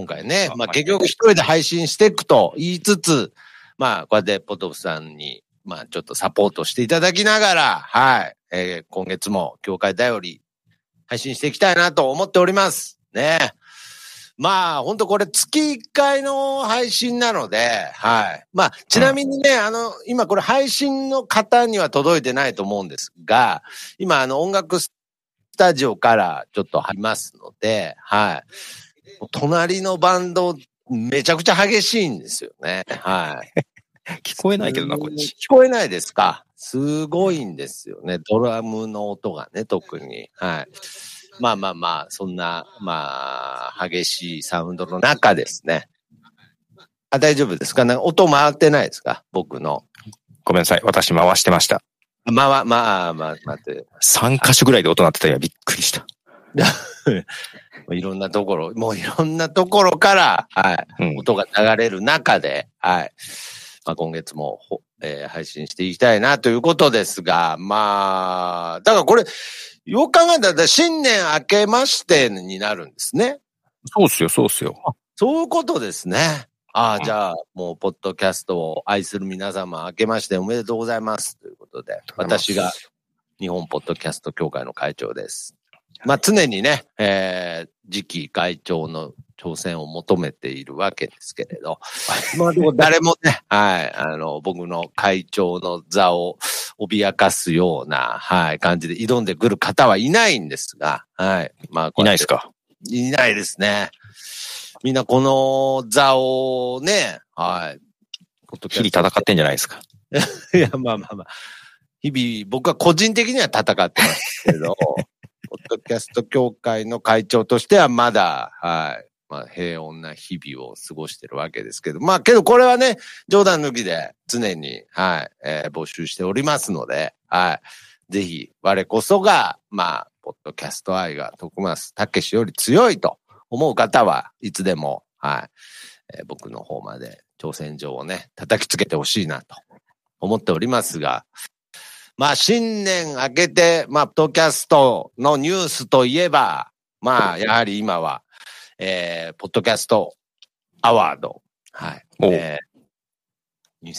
今回ね、まあ結局一人で配信していくと言いつつ、まあこうやってポトフさんに、まあちょっとサポートしていただきながら、はい、えー今月も協会だより配信していきたいなと思っております。ね。まあ、本当これ月1回の配信なので、はい。まあ、ちなみにね、あの、今これ配信の方には届いてないと思うんですが、今あの音楽スタジオからちょっと入りますので、はい。隣のバンド、めちゃくちゃ激しいんですよね。はい。聞こえないけどな、こっち。聞こえないですか？すごいんですよね。ドラムの音がね、特に。はい。まあまあまあ、そんな、まあ、激しいサウンドの中ですね。あ、大丈夫ですか？音回ってないですか？僕の。ごめんなさい。私回してました。まあまあ、まあ、待って。3箇所ぐらいで音鳴ってたよ。びっくりした。いろんなところ、もういろんなところから、はい。うん。音が流れる中で、はい。まあ、今月もほ、えー配信していきたいなということですが、まあ、だからこれ、よく考えたら新年明けましてになるんですね。そうっすよ、そうっすよ。そういうことですね。ああ、うんじゃあ、もう、ポッドキャストを愛する皆様、明けましておめでとうございます。ということで、私が日本ポッドキャスト協会の会長です。まあ、常にね、えー、次期会長の挑戦を求めているわけですけれど、まあ、でも誰もね、はい、あの、僕の会長の座を脅かすような、はい、感じで挑んでくる方はいないんですが、はい。まあ、いないですか？いないですね。みんなこの座をね、はい。日々戦ってんじゃないですか？いや、まあまあまあ。日々、僕は個人的には戦ってますけど、ポッドキャスト協会の会長としてはまだ、はい。まあ、平穏な日々を過ごしてるわけですけど、まあ、けどこれはね、冗談抜きで常に、はい、えー募集しておりますので、はい。ぜひ、我こそが、まあ、ポッドキャスト愛が徳松武史より強いと思う方はいつでも、はい。えー僕の方まで挑戦状をね、叩きつけてほしいなと思っておりますが、まあ、新年明けて、まあ、ポッドキャストのニュースといえば、まあ、やはり今は、えー、ポッドキャストアワード、はい。えー、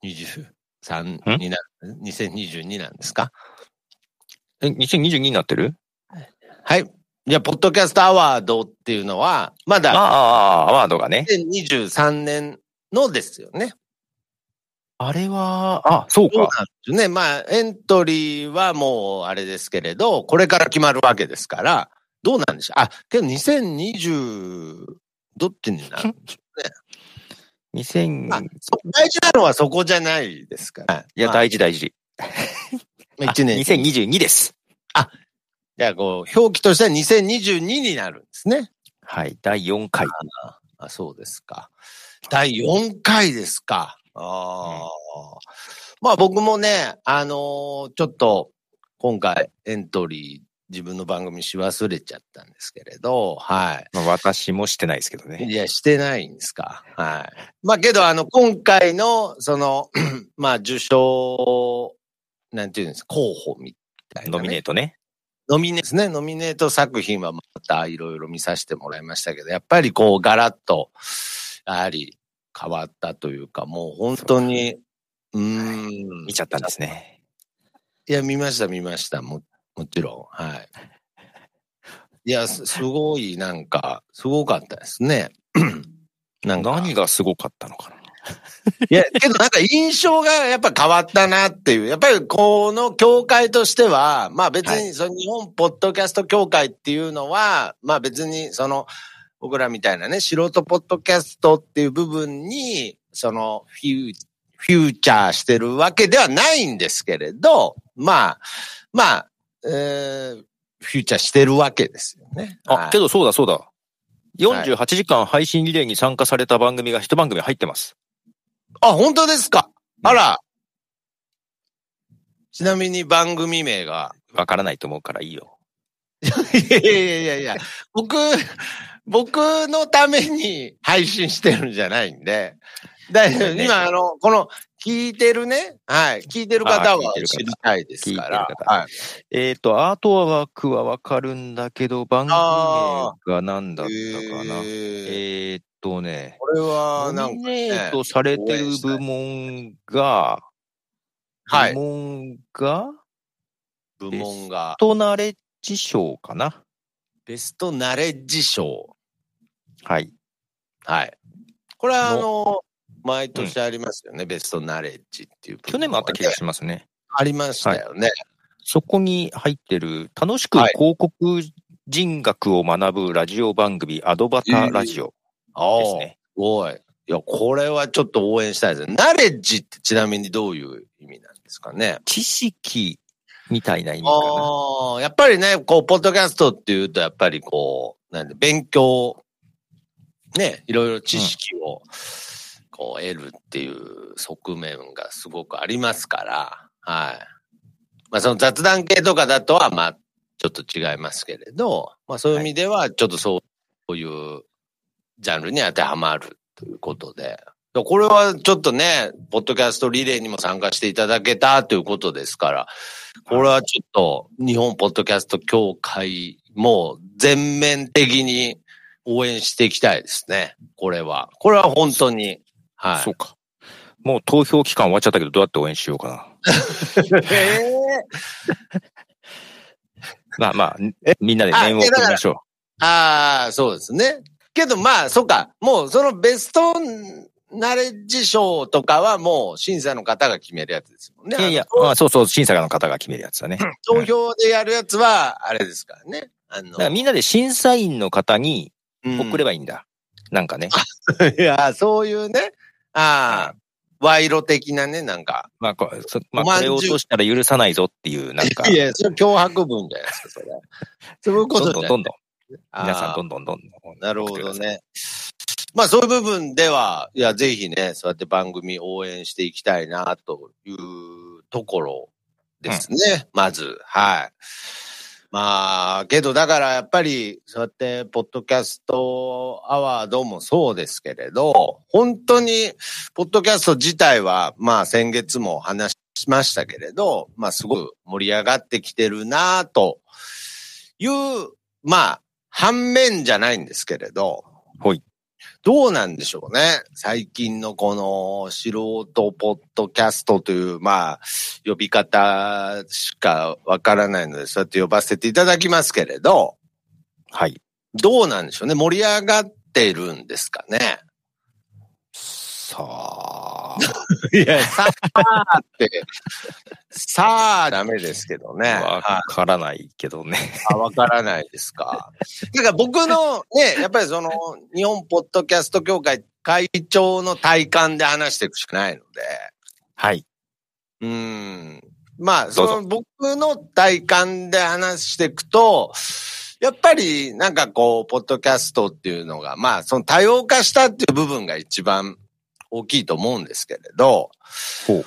2023にな、2022なんですか？え、2022になってる？はい。じゃあ、ポッドキャストアワードっていうのは、まだああアワードがね。2023年のですよね。あれは、あ、そうか。ですよね。まあ、エントリーはもうあれですけれど、これから決まるわけですから、どうなんでしょう。あ、けど2020、どっちになるんでしょ2000、まあそ大事なのはそこじゃないですから。いや、まあ大事大事。一年。あ2022です。じゃあ、こう、表記としては2022になるんですね。はい、第4回。あ、そうですか。第4回ですか。ああ、まあ僕もね、あのーちょっと今回エントリー自分の番組し忘れちゃったんですけれど、はまあ、私もしてないですけどい。ね。いや、してないんですか？はい。まあけど、あの、今回の、その、まあ受賞、なんていうんですか、候補みたいな、ね。ノミネートね。ノミネですね。ノミネート作品はまたいろいろ見させてもらいましたけど、やっぱりこうガラッと、やはり変わったというか、もう本当に、うーん。見ちゃったんですね。いや、見ました、見ました。も、もちろん。はい。いや、すすごい、なんか、すごかったですね。なんか。何がすごかったのかな。いや、けどなんか印象がやっぱ変わったなっていう。やっぱりこの協会としては、まあ別はにその日本ポッドキャスト協会っていうのは、まあ別にその僕らみたいなね、素人ポッドキャストっていう部分に、そのフューフューチャーしてるわけではないんですけれど、まあ、まあ、えー、フューチャーしてるわけですよね。あ、けどそうだそうだ。48時間配信リレーに参加された番組が一番組入ってます。あ、本当ですか？あら。ちなみに番組名が。わからないと思うからいいよ。いやいやいやいや、僕、僕のために配信してるんじゃないんで、大丈夫。ごめんね。今、あの、この、聞いてるね、はい、聞いてる方は知りたいですから。はい。えっ、と、アートワークはわかるんだけど、番組が何だったかな。えー。えっ、とね、これは、なんか、ね、ネートされてる部門が、はい。部門が、部門が、トナレッジ賞かな。ベストナレッジ賞。はい。はい。これは、あの、毎年ありますよね、ベストナレッジっていうね、去年もあった気がしますね。ありましたよね。そこに入ってる、楽しくはい広告人学を学ぶラジオ番組、アドバタラジオですね。すごい。いや、これはちょっと応援したいですね。ナレッジってちなみにどういう意味なんですかね？知識みたいな意味かな。やっぱりね、こう、ポッドキャストっていうと、やっぱりこう、なんで、勉強、ね、いろいろ知識を、こう、得るっていう側面がすごくありますから、はい。まあ、その雑談系とかだとは、まあ、ちょっと違いますけれど、まあ、そういう意味では、ちょっとそういうジャンルに当てはまるということで、これはちょっとね、ポッドキャストリレーにも参加していただけたということですから、これはちょっと日本ポッドキャスト協会も全面的に応援していきたいですね。これは。これは本当に。はい。そうか。もう投票期間終わっちゃったけど、どうやって応援しようかな。え まあまあ、えみんなで念を送りましょああ、そうですね。けどまあ、そっか。もうそのベストナレッジ賞とかはもう審査の方が決めるやつですもんね。う。いやいや、あそうそう、審査の方が決めるやつだね。投票でやるやつは、あれですからね。あの、らみんなで審査員の方に送れば、ばいいんだ。なんかね。いや、そういうね。ああ、賄賂的なね、なんか。まあ、こそまあ、これを落としたら許さないぞっていう、なんか、いや、それ脅迫文じゃないですか、それ。そういうこどんとどんどんどん、あー皆さんどんどんどんどん。なるほどね。まあそういう部分では、いや、ぜひね、そうやって番組応援していきたいな、というところですね。まず、はい。まあ、けどだからやっぱり、そうやって、ポッドキャストアワードもそうですけれど、本当に、ポッドキャスト自体は、まあ先月も話しましたけれど、まあすごく盛り上がってきてるな、という、まあ、反面じゃないんですけれど、はい。どうなんでしょうね。最近のこの素人ポッドキャストという、まあ、呼び方しかわからないので、そうやって呼ばせていただきますけれど、はい。どうなんでしょうね。盛り上がってるんですかね。さあ、いや、さあって、さあダメですけどね。わはいからないけどね。あわからないですか。だから僕のね、やっぱりその、日本ポッドキャスト協会会長の体感で話していくしかないので、はい。うーん。まあ、その僕の体感で話していくと、やっぱりなんかこう、ポッドキャストっていうのが、まあ、その多様化したっていう部分が一番大きいと思うんですけれど。本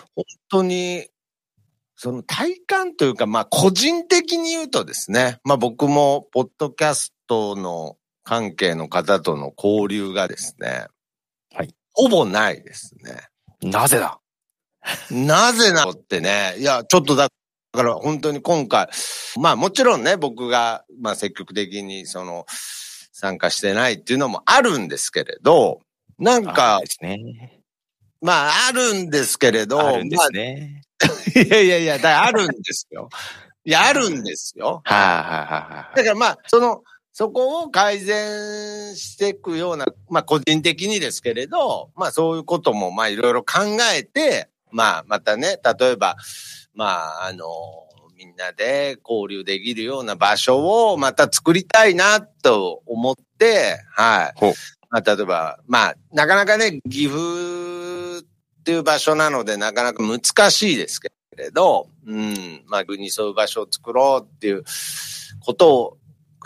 当に、その体感というか、まあ個人的に言うとですね、まあ僕もポッドキャストの関係の方との交流がですね、はい。ほぼないですね。なぜだ？なぜなのってね、いや、ちょっとだから本当に今回、まあもちろんね、僕が、まあ積極的にその、参加してないっていうのもあるんですけれど、なんあかで、すね。まああるんですけれど、あるんですね。いやいやいや、だからあるんですよ。いや、あるんですよ。はいはいはだからまあ、その、そこを改善していくような、まあ個人的にですけれど、まあそういうこともまあいろいろ考えて、まあまたね、例えば、まああの、みんなで交流できるような場所をまた作りたいなと思って、はい。まあ例えば、まあなかなかね、岐阜っていう場所なのでなかなか難しいですけれど、うん、まあ逆にそう場所を作ろうっていうことを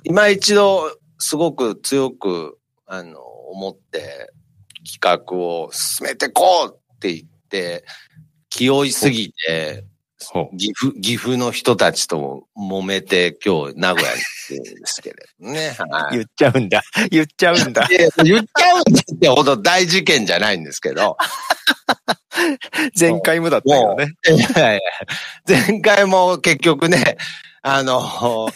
今一度すごく強く、あの、思って企画を進めてこうって言って、気負いすぎて、岐阜、岐阜の人たちと揉めて今日名古屋に来てるんですけれどね。はい言っちゃうんだ。言っちゃうんだ。言っちゃうんだってほど大事件じゃないんですけど。前回もだったよね。前回も結局ね、あの、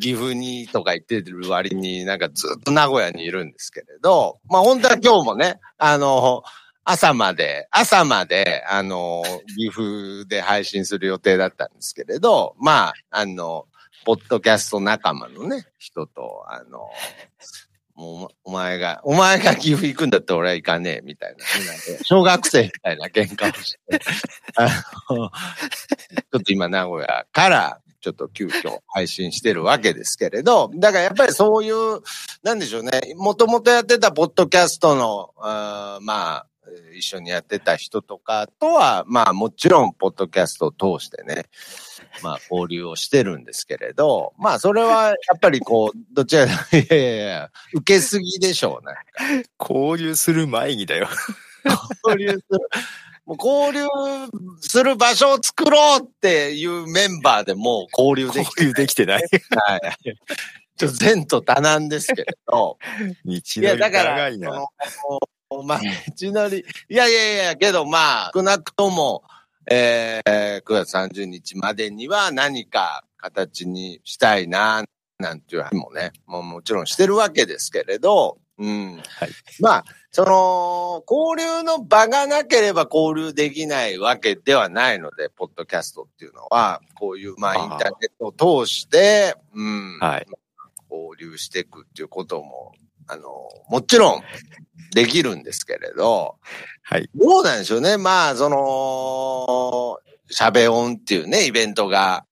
岐阜にとか言ってる割になんかずっと名古屋にいるんですけれど、まあ本当は今日もね、あの、朝まで、朝まで、あの、岐阜で配信する予定だったんですけれど、まあ、あの、ポッドキャスト仲間のね、人と、あの、もうお前が、お前が岐阜行くんだったら俺は行かねえ、みたいな。小学生みたいな喧嘩をして、あの、ちょっと今名古屋から、ちょっと急遽配信してるわけですけれど、だからやっぱりそういう、なんでしょうね、もともとやってたポッドキャストの、まあ、一緒にやってた人とかとは、まあもちろん、ポッドキャストを通してね、まあ交流をしてるんですけれど、まあそれはやっぱりこう、どちらか、いやいやいや、受けすぎでしょうね。交流する前にだよ。交流する。もう交流する場所を作ろうっていうメンバーでもう交流できて交流できてない。ない。ちょっと前途多難ですけれど。道のりいや、だから、長いな。そのまあ、道のり、いやいやいや、けどまあ、少なくとも、えー、9月30日までには何か形にしたいな、なんていう話もね、もうもちろんしてるわけですけれど、うん。はいまあ、その、交流の場がなければ交流できないわけではないので、ポッドキャストっていうのは、こういう、まあ、インターネットを通して、うん。はい。交流していくっていうことも、あの、もちろんできるんですけれど、はい。どうなんでしょうね。まあ、その、しゃべ音っていうね、イベントが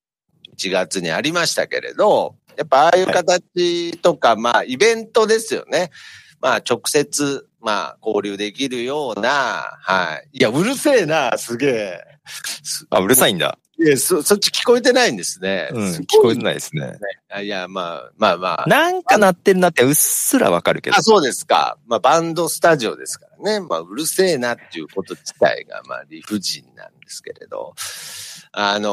1月にありましたけれど、やっぱああいう形とか、まあ、イベントですよね。まあ、直接、まあ、交流できるような、はい。いや、うるせえな、すげえ。すあ、うるさいんだ。いや、そ、そっち聞こえてないんですね。うん、す聞こえてないですね。あいや、まあ、まあまあ。なんか鳴ってるなってうっすらわかるけどあ、。そうですか。まあ、バンドスタジオですからね。まあ、うるせえなっていうこと自体が、まあ、理不尽なんですけれど。あの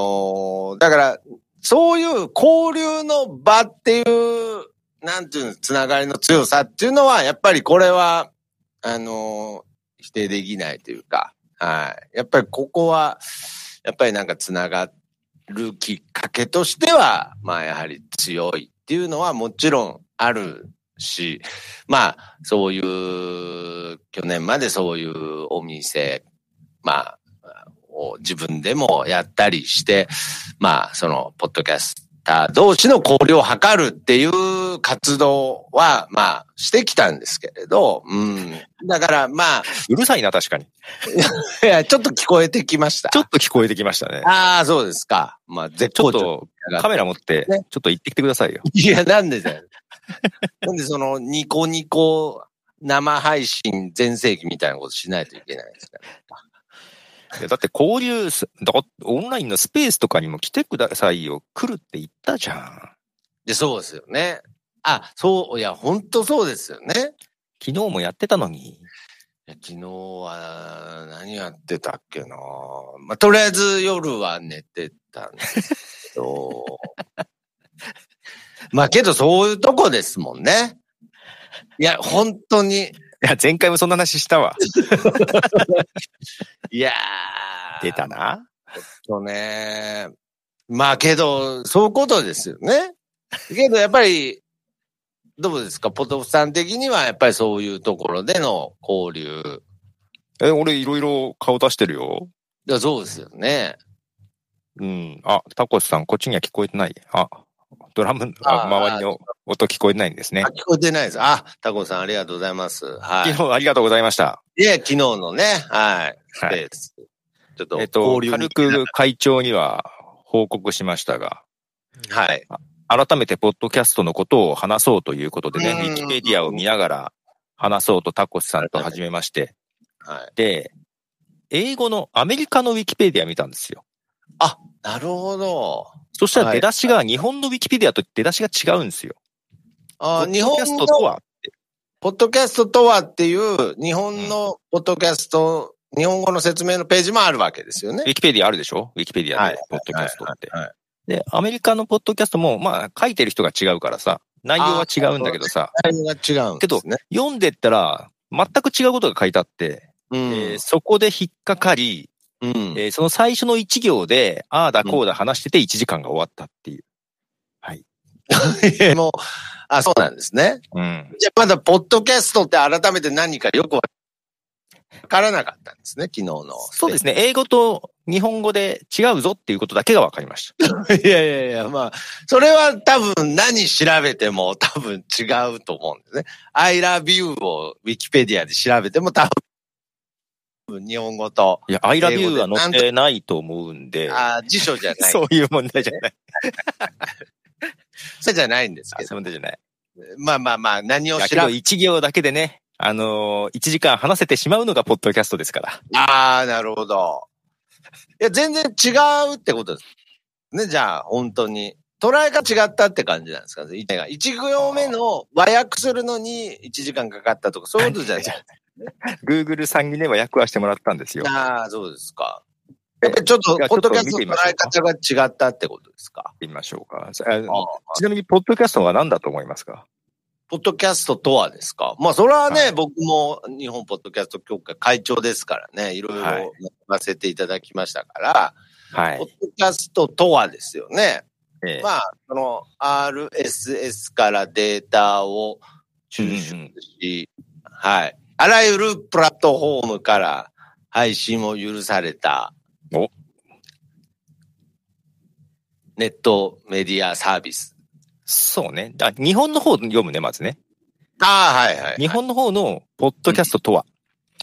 ーだから、そういう交流の場っていう、なんていうの、つながりの強さっていうのは、やっぱりこれは、あの否定できないというか、はい。やっぱりここは、やっぱりなんかつながるきっかけとしては、まあやはり強いっていうのはもちろんあるし、まあそういう、去年までそういうお店、まあ、を自分でもやったりして、まあその、ポッドキャスター同士の交流を図るっていう活動は、まあしてきたんですけれど、うん。だからまあ、うるさいな、確かに。いや、ちょっと聞こえてきました。ちょっと聞こえてきましたね。ああ、そうですか。まあ、絶ちょっ。とカメラ持って、ねちょっと行ってきてくださいよ。いや、なんでだよ。なんでその、ニコニコ生配信全盛期みたいなことしないといけないんですか、いやだって交流す、だオンラインのスペースとかにも来てくださいよ。来るって言ったじゃん。で、そうですよね。あ、そう、いや、本当そうですよね。昨日もやってたのに。昨日は何やってたっけなまあ、とりあえず夜は寝てたんですけど。まあけどそういうとこですもんね。いや、本当に。いや、前回もそんな話したわ。いやー。出たな。とね。まあけど、そういうことですよね。けどやっぱり、どうですか？ポトフさん的にはやっぱりそういうところでの交流。え、俺いろいろ顔出してるよ。いやそうですよね。うん。あ、タコスさん、こっちには聞こえてない。あ、ドラム、ああ周りの音聞こえてないんですねあ、。聞こえてないです。あ、タコさんありがとうございます。は昨日ありがとうございました。い。で、昨日のね、はい。はい。です。ちょっと、えっと、軽く会長には報告しましたが、はい。改めてポッドキャストのことを話そうということでね、うんウィキペディアを見ながら話そうとタコスさんと始めまして、はい。で、英語のアメリカのウィキペディア見たんですよ。あ、なるほど。そしたらはい出だしが日本のウィキペディアと出だしが違うんですよ。あ日ポッドキャス本のトとは？ポッドキャストとはっていう、日本のポッドキャスト日本語の説明のページもあるわけですよねウ。ィキペディアあるでしょ？ウィキペディアはいで、ポッドキャストって。はいはいで、アメリカのポッドキャストも、まあ、書いてる人が違うからさ、内容は違うんだけどさ、タイミングが違うんですね。読んでったら、全く違うことが書いてあって、うんえーそこで引っかかり、うんえーその最初の一行で、ああだこうだ話してて1時間が終わったっていう。はい。もう、あ、そうなんですね。うん。じゃあまだ、ポッドキャストって改めて何かよくわからなかったんですね、昨日の。そうですね。英語と日本語で違うぞっていうことだけが分かりました。いやいやいや、まあ、それは多分何調べても多分違うと思うんですね。I love you をウィキペディアで調べても多分日本語と、いや、I love 英 you は載ってないと思うんで、あ辞書じゃない。そういう問題じゃない。それじゃないんですあけど。そういう問題じゃない。まあまあまあ、何を調べ、一行だけでね、あのー、1時間話せてしまうのがポッドキャストですから。ああ、なるほど。いや、全然違うってことです。ね、じゃあ、本当に。捉え方違ったって感じなんですか？ね。一行目の和訳するのに1時間かかったとか、そういうことじゃない。Google さんにね、和訳はしてもらったんですよ。ああ、そうですか。やっぱりちょっとポッドキャストの捉え方が違ったってことですか？見ましょうか。ちなみに、ポッドキャストは何だと思いますか？ポッドキャストとはですか？まあ、それはね、はい僕も日本ポッドキャスト協会会長ですからね、いろいろはいやらせていただきましたから、はいポッ。ドキャストとはですよね。ええまあ、その RSS からデータを抽出し、はい。あらゆるプラットフォームから配信を許されたおネットメディアサービス。そうね。あ日本の方読むね、まずね。ああ、はいはい。日本の方のポッドキャストとは、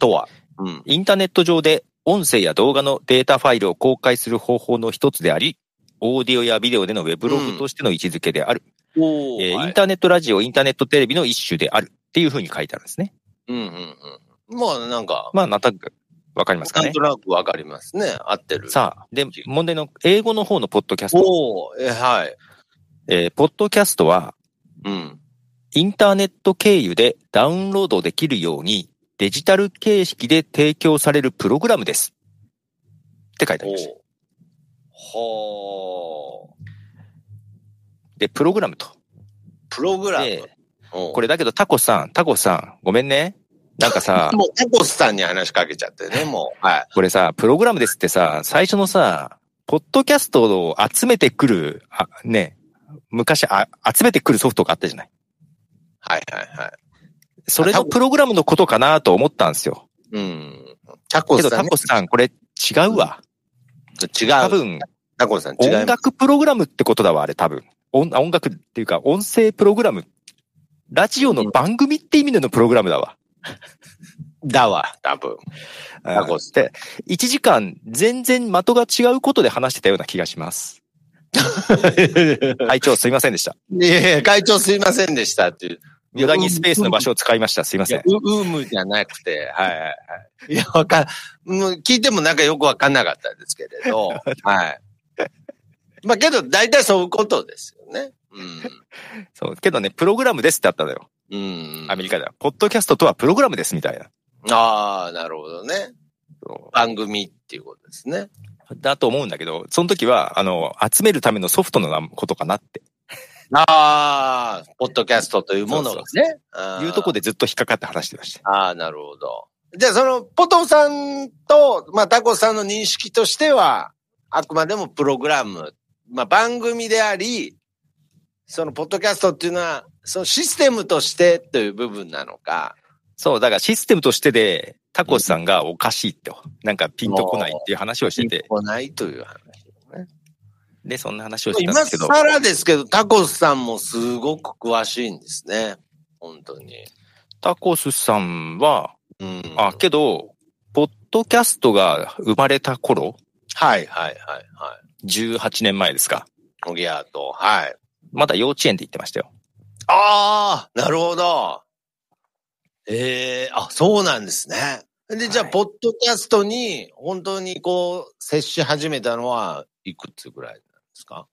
とは。うん。インターネット上で音声や動画のデータファイルを公開する方法の一つであり、オーディオやビデオでのウェブログとしての位置づけである。おえーインターネットラジオ、インターネットテレビの一種であるっていうふうに書いてあるんですね。うんうんうん。まあ、なんか、まあ、なんとなくわかりますかねなんと。なくわかりますね。合ってる。さあ、で、問題の英語の方のポッドキャスト。おおえ、はい。えーポッドキャストは、うん。インターネット経由でダウンロードできるように、デジタル形式で提供されるプログラムです。って書いてあります。ほー。で、プログラムと。プログラム？これだけどタコさん、タコさん、ごめんね。なんかさ、もう、タコスさんに話しかけちゃってね、もう。はい。これさ、プログラムですってさ、最初のさ、ポッドキャストを集めてくる、あ、ね、昔あ、集めてくるソフトがあったじゃない。はいはいはい。それのプログラムのことかなと思ったんですよ。うん。タコけどスさん、ね。タコさん、これ違うわ。違う。多分、タコスさん違います。音楽プログラムってことだわ、あれ多分。音音楽っていうか、音声プログラム。ラジオの番組って意味でのプログラムだわ。だわ、多分。タコスで、1時間全然的が違うことで話してたような気がします。会長すいませんでした。いやいや、会長すいませんでしたっていう。無駄にスペースの場所を使いました。すいません。う、うむじゃなくて、はいはいはい。いや、わかん、もう聞いてもなんかよくわかんなかったですけれど、はい。まあけど、大体そういうことですよね。そう。けどね、プログラムですってあったのよ。うん。うん。アメリカでは。ポッドキャストとはプログラムですみたいな。ああ、なるほどね。そ番組っていうことですね。うだと思うんだけど、その時は、あの、集めるためのソフトのことかなってああ、ポッドキャストというものがね。いうとこでずっと引っかかって話してました。ああ、なるほど。じゃあ、その、ポトフさんと、まあ、タコさんの認識としては、あくまでもプログラム、まあ、番組であり、その、ポッドキャストっていうのは、そのシステムとしてという部分なのか。そう、だからシステムとしてで、タコスさんがおかしいと。なんかピンとこないっていう話をしてて、来ないという話。で、そんな話をしてたん今ですけど、更ですけど、タコスさんもすごく詳しいんですね。本当に。タコスさんは、うん。あ、けど、ポッドキャストが生まれた頃、はいはいはいはい。18年前ですか。おぎやと。はい。まだ幼稚園で言ってましたよ。ああ、なるほど。ええあ、そうなんですね。で、じゃあ、はいポッドキャストに、本当にこう、接し始めたのは、いくつぐらいなんですか？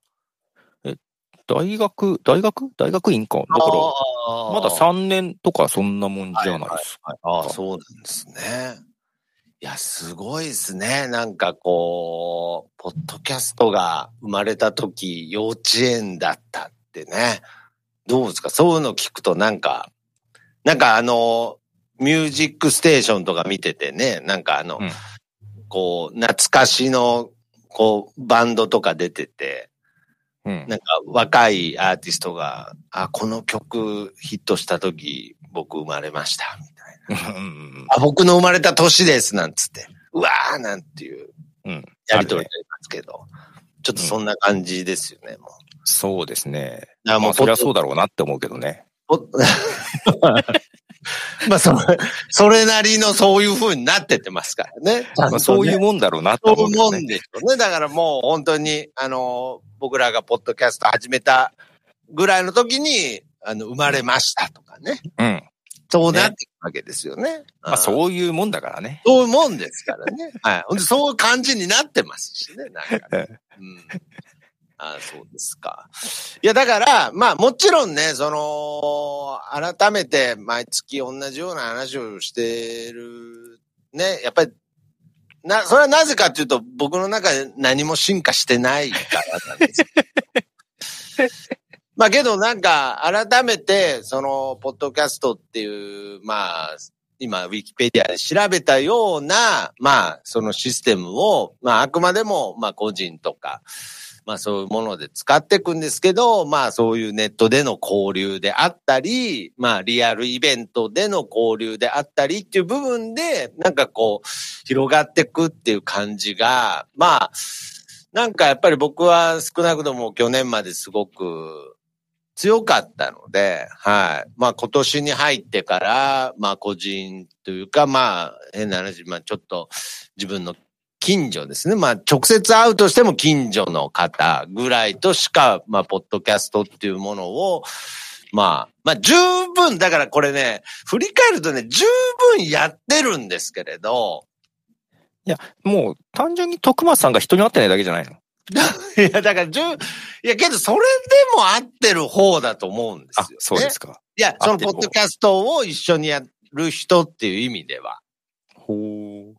大学、大学？大学院か。だから、まだ3年とかそんなもんじゃないですか。ああ、そうなんですね。いや、すごいですね。なんかこう、ポッドキャストが生まれた時、幼稚園だったってね。どうですか？そういうの聞くとなんか、なんかあの、ミュージックステーションとか見ててね、なんかあの、うんこう、懐かしの、こう、バンドとか出てて、うん。なんか若いアーティストが、あ、この曲ヒットした時、僕生まれました、みたいな。うんあ、僕の生まれた年です、なんつって。うわーなんていううん。やりとりになりますけど、ちょっとそんな感じですよね、もう。そうですね。あまあ、そりゃそうだろうなって思うけどね。ポ まあ、それ、それなりのそういう風になってってますからね。まあ、そういうもんだろうなってそういうも。んでしょうね。だからもう本当に、あの、僕らがポッドキャスト始めたぐらいの時に、あの、生まれましたとかね。うん。そうなっていくわけですよね。まあ、う。そういうもんだからね。そういうもんですからね。はい。ほんで、そういう感じになってますしね。なんかね、うん。あそうですか。いや、だから、まあ、もちろんね、その、改めて毎月同じような話をしてる、ね、やっぱり、な、それはなぜかっていうと、僕の中で何も進化してないからなんですよ。まあけどなんか、改めて、その、ポッドキャストっていう、まあ、今、ウィキペディアで調べたような、まあ、そのシステムを、まあ、あくまでも、まあ、個人とか、まあ、そういうもので使っていくんですけど、まあ、そういうネットでの交流であったり、まあ、リアルイベントでの交流であったりっていう部分で、なんかこう、広がっていくっていう感じが、まあ、なんかやっぱり僕は少なくとも去年まですごく強かったので、はい。まあ今年に入ってから、まあ個人というか、まあ変な話、まあちょっと自分の近所ですね。まあ直接会うとしても近所の方ぐらいとしか、まあポッドキャストっていうものを、まあ、まあ十分、だからこれね、振り返るとね、十分やってるんですけれど、もう、単純に徳松さんが人に会ってないだけじゃないの？いや、だから、十、いや、けど、それでも合ってる方だと思うんですよ、あね。、そうですか。いや、その、ポッドキャストを一緒にやる人っていう意味では。ほ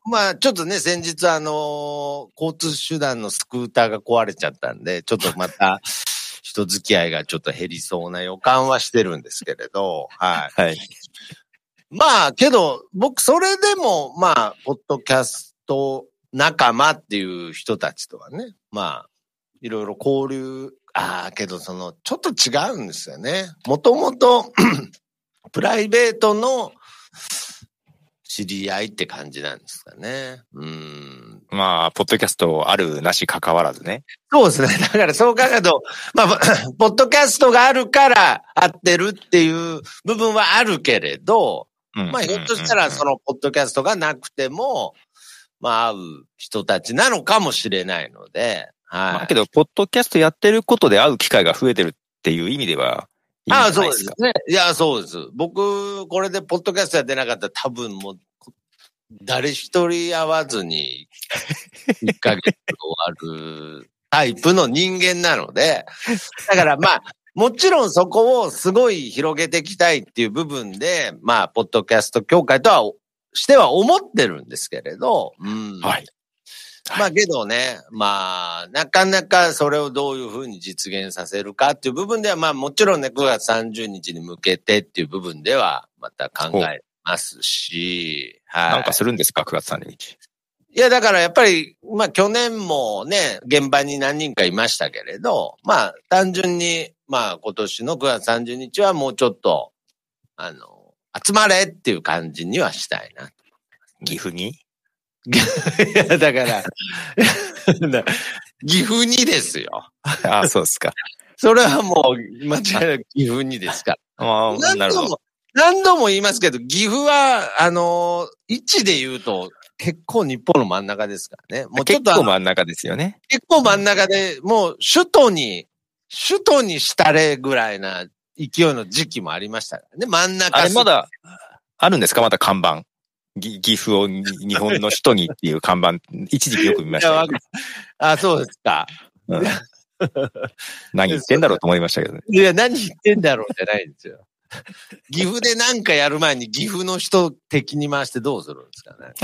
まあ、ちょっとね、先日、あの交通手段のスクーターが壊れちゃったんで、ちょっとまた、人付き合いがちょっと減りそうな予感はしてるんですけれど、はい。はい。まあ、けど、僕、それでも、まあ、ポッドキャスト仲間っていう人たちとはね、まあ、いろいろ交流、ああ、けど、その、ちょっと違うんですよね。もともと、プライベートの知り合いって感じなんですかね。うん。まあ、ポッドキャストあるなし関わらずね。そうですね。だからそう考えると、まあ、ポッドキャストがあるから合ってるっていう部分はあるけれど、うんまあ、ひょっとしたら、その、ポッドキャストがなくても、まあ、会う人たちなのかもしれないので、はい。まあけど、ポッドキャストやってることで会う機会が増えてるっていう意味では、ああ、そいうですね。いや、そうです。僕、これでポッドキャストやってなかったら多分もう、誰一人会わずに、1ヶ月終わるタイプの人間なので、だからまあ、もちろんそこをすごい広げていきたいっていう部分で、まあ、ポッドキャスト協会とは、しては思ってるんですけれど、うん。はい。まあけどね、まあ、なかなかそれをどういうふうに実現させるかっていう部分では、まあもちろんね、9月30日に向けてっていう部分では、また考えますし、はい。なんかするんですか ?9 月30日？いや、だからやっぱり、まあ去年もね、現場に何人かいましたけれど、まあ単純に、まあ今年の9月30日はもうちょっと、あの、集まれっていう感じにはしたいな。岐阜に？いや、だから、岐阜にですよ。あ あ、そうですか。それはもう、間違いなく岐阜にですから。ああ、なるほど。何度も、何度も言いますけど、岐阜は、あの、位置で言うと、結構日本の真ん中ですからね。もうちょっ結とあの構真ん中ですよね。結構真ん中で、もう首都に、首都にしたれぐらいな勢いの時期もありましたからね。真ん中あれまだ、あるんですか？まだ看板。ぎ岐阜をに日本の首都にっていう看板、一時期よく見ましたけわかあ、そうですか。ど、うん 何言ってんだろうと思いましたけどね。いや、何言ってんだろうじゃないんですよ。岐阜でなんかやる前に岐阜の人敵に回してどうするんですかね。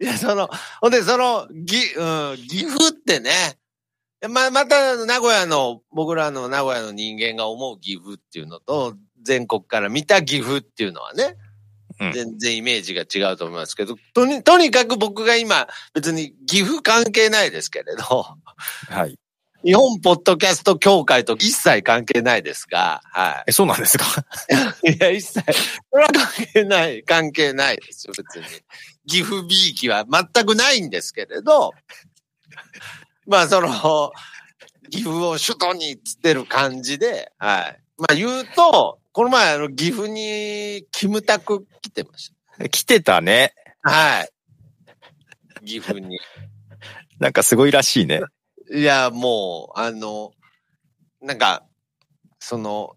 いや、その、ほんで、その、ぎ、うん、岐阜ってね、ま、また、名古屋の、僕らの名古屋の人間が思う岐阜っていうのと、全国から見た岐阜っていうのはね、うん全然イメージが違うと思いますけど、とに、とにかく僕が今、別に岐阜関係ないですけれど、はい。日本ポッドキャスト協会と一切関係ないですが、はえ、そうなんですか？い。いや、一切、それは関係ない、関係ないですよ、別に。岐阜びいきは全くないんですけれど、まあ、その、岐阜を首都につってる感じで、はい。まあ、言うと、この前、あの、岐阜に、キムタク来てまし来てたね。た。はい。岐阜に。なんかすごいらしいね。いや、もう、あの、なんか、その、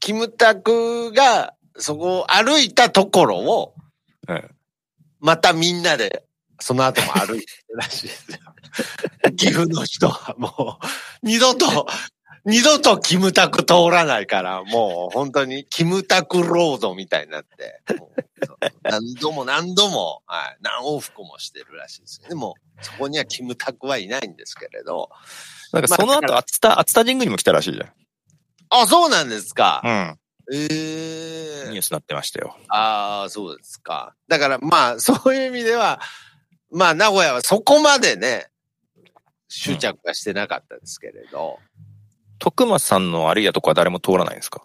キムタクが、そこを歩いたところを、うんまたみんなで、その後も歩いてるらしいですよ。岐阜の人はもう、二度と、二度とキムタク通らないから、もう本当にキムタクロードみたいになって、何度も何度も、はい、何往復もしてるらしいですよね。もう、そこにはキムタクはいないんですけれど。なんかその後、熱田、熱田神宮にも来たらしいじあ、そうなんですか。ゃん。えうん。えニュースになってましたよ。ああ、そうですか。だからまあ、そういう意味では、まあ、名古屋はそこまでね、執着がしてなかったですけれど。徳松さんの歩いたとこは誰も通らないんですか？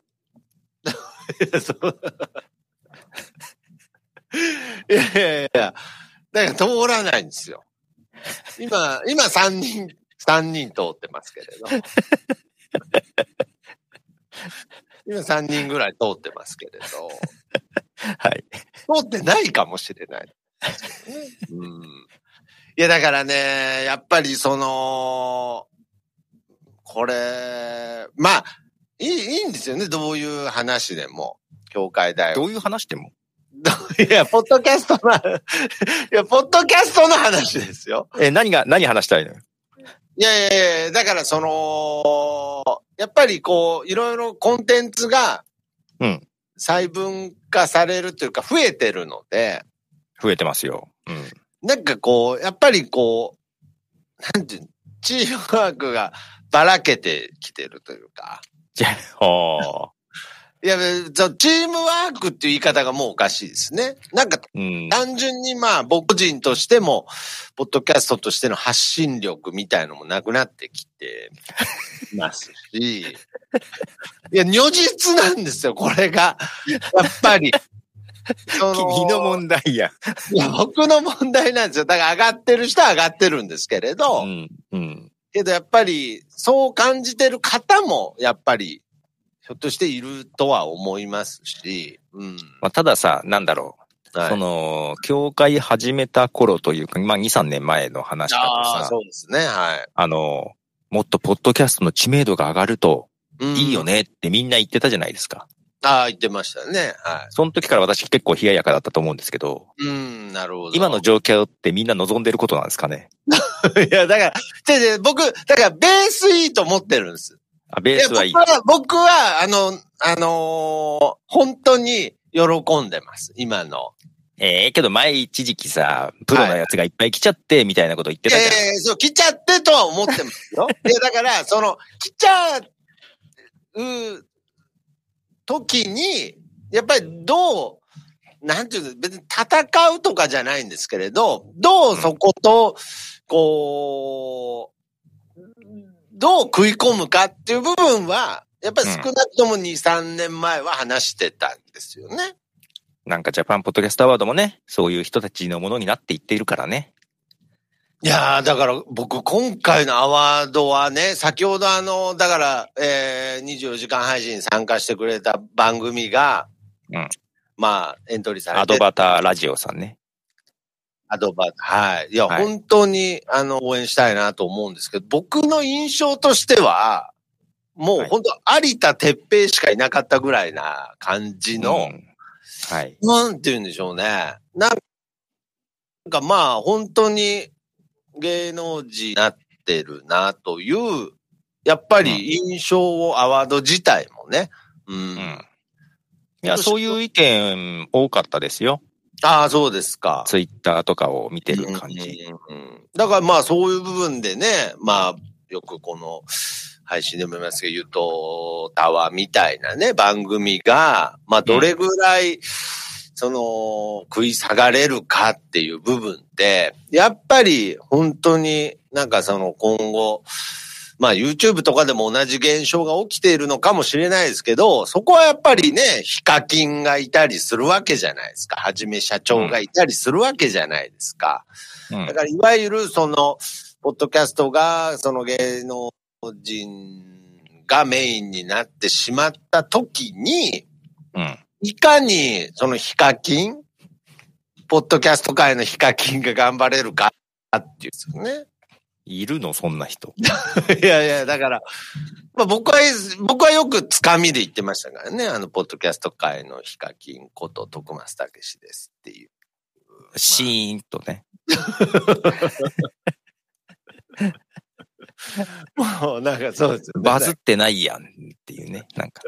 いや いやいや、だから通らないんですよ。今、今3人、三人通ってますけれど。今3人ぐらい通ってますけれど。はい。通ってないかもしれない。うん。いや、だからね、やっぱりその、これ、まあ、いい、いいんですよね、どういう話でも。教会だよ。どういう話でも。いや、ポッドキャストの、いや、ポッドキャストの話ですよ。え、何が、何話したいの？よ。いやいやいや、だからその、やっぱりこう、いろいろコンテンツが、うん。細分化されるというか、増えてるので、増えてますよ。うん。なんかこう、やっぱりこう、なんていうの？チームワークがばらけてきてるというか。じゃあ、いや、チームワークっていう言い方がもうおかしいですね。なんかうん。単純にまあ僕人としても、ポッドキャストとしての発信力みたいのもなくなってきてますし。いや、如実なんですよ、これが。やっぱり。そ君の問題や。いや、僕の問題なんですよ。だから上がってる人は上がってるんですけれど、うん。うん。けどやっぱり、そう感じてる方も、やっぱり、ひょっとしているとは思いますし、うん。まあ、たださ、なんだろう。はいその、教会始めた頃というか、まあ、2、3年前の話だとさ、そうですね、はい。あの、もっとポッドキャストの知名度が上がるとうんいいよ。ねってみんな言ってたじゃないですか。ああ、言ってましたね、はその時から私結構冷ややかだったと思うんですけど、い。うん、なるほど。今の状況ってみんな望んでることなんですかね？いや、だから、違う違う僕、だからベースいいと思ってるんです。あ、ベースはいいや。僕は、僕は、あの、あのー本当に喜んでます、今の。ええけど前一時期さ、プロのやつがいっぱい来ちゃって、みたいなこと言っていたじゃん。やいやいやそう、来ちゃってとは思ってますよ。いや、だから、その、来ちゃう時に、やっぱりどう、なんていうの、別に戦うとかじゃないんですけれど、どうそこと、こう、どう食い込むかっていう部分は、やっぱり少なくとも2、3年前は話してたんですよね。なんかジャパンポッドキャストアワードもね、そういう人たちのものになっていっているからね。いやー、だから僕今回のアワードはね、先ほどあの、だから、えー、24時間配信に参加してくれた番組が、うんまあ、エントリーされて。アドバターラジオさんね。アドバはい。いや、はい本当に、あの、応援したいなと思うんですけど、僕の印象としては、もうはい本当、有田哲平しかいなかったぐらいな感じの、うんはい。なんて言うんでしょうね。なんかまあ、本当に芸能人になってるなという、やっぱり印象をアワード自体もね、うん。うん。いや、そういう意見多かったですよ。ああ、そうですか。ツイッターとかを見てる感じ。うんうんうんだからまあそういう部分でね、まあよくこの配信でも言いますけど、ゆとタワーみたいなね、番組が、まあどれぐらい、その、食い下がれるかっていう部分って、やっぱり本当になんかその今後、まあ YouTube とかでも同じ現象が起きているのかもしれないですけど、そこはやっぱりね、ヒカキンがいたりするわけじゃないですか。はじめ社長がいたりするわけじゃないですか。うんだから、いわゆる、その、ポッドキャストが、その芸能人がメインになってしまった時に、うん。いかに、そのヒカキン、ポッドキャスト界のヒカキンが頑張れるかっていうんですよね。いるのそんな人。いやいや、だから、まあ僕は、僕はよくつかみで言ってましたからね。あの、ポッドキャスト界のヒカキンこと徳松武史ですっていう。シーンとね。もう、なんかそうですよねバズってないやんっていうね。なんか。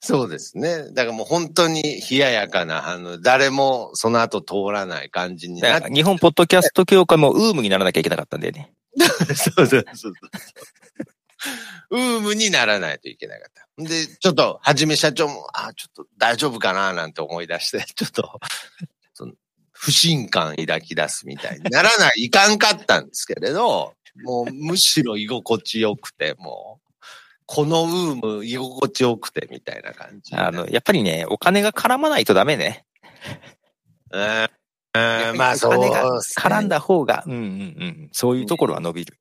そうですね。だからもう本当に冷ややかな、あの、誰もその後通らない感じにな日本ポッドキャスト協会もウームにならなきゃいけなかったんだよね。そうそうそう。ウームにならないといけなかった。で、ちょっと、はじめ社長も、あ、ちょっと大丈夫かななんて思い出して、ちょっと、その不信感抱き出すみたいにならない、いかんかったんですけれど、もうむしろ居心地よくて、もう、このウーム居心地よくてみたいな感じ。あの、やっぱりね、お金が絡まないとダメね。うん、まあそうお金が絡んだ方が、うんうんうん。そういうところは伸びる。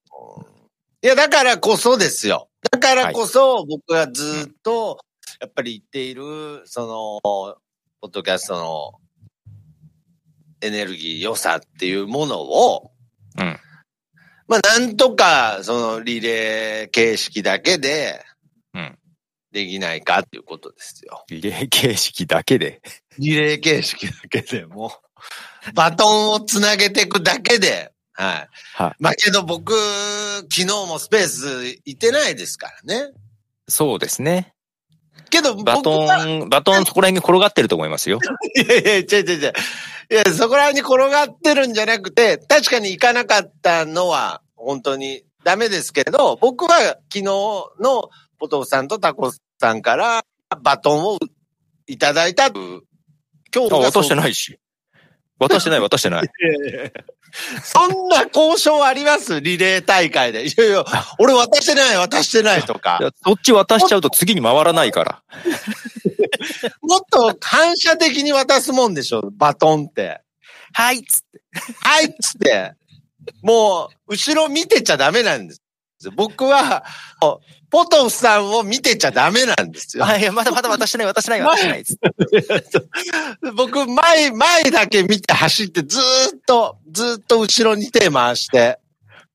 いや、だからこそですよ。だからこそ、僕がずっと、やっぱり言っている、その、ポッドキャストのエネルギー良さっていうものを、うん。まあ、なんとか、その、リレー形式だけで、うん。できないかっていうことですよ。リレー形式だけで？リレー形式だけでもう、バトンをつなげていくだけで、はい。はい。まあけど僕、昨日もスペース行ってないですからね。そうですね。けどバトン、バトンそこら辺に転がってると思いますよ。いやいや、違う違う違う。いや、そこら辺に転がってるんじゃなくて、確かに行かなかったのは本当にダメですけど、僕は昨日のポトフさんとタコさんからバトンをいただいた。今日落としてないし。渡してない、渡してない。そんな交渉ありますリレー大会で。いやいや、俺渡してない、渡してないとかそっち渡しちゃうと次に回らないから。もっと反射的に渡すもんでしょ、バトンって。はいっつって。はいっつって。もう、後ろ見てちゃダメなんです。僕は、ポトフさんを見てちゃダメなんですよ。あ、いや、まだまだ渡してない、渡してない、渡してないっつって。僕、前、前だけ見て走って、ずーっと、ずーっと後ろに手回して、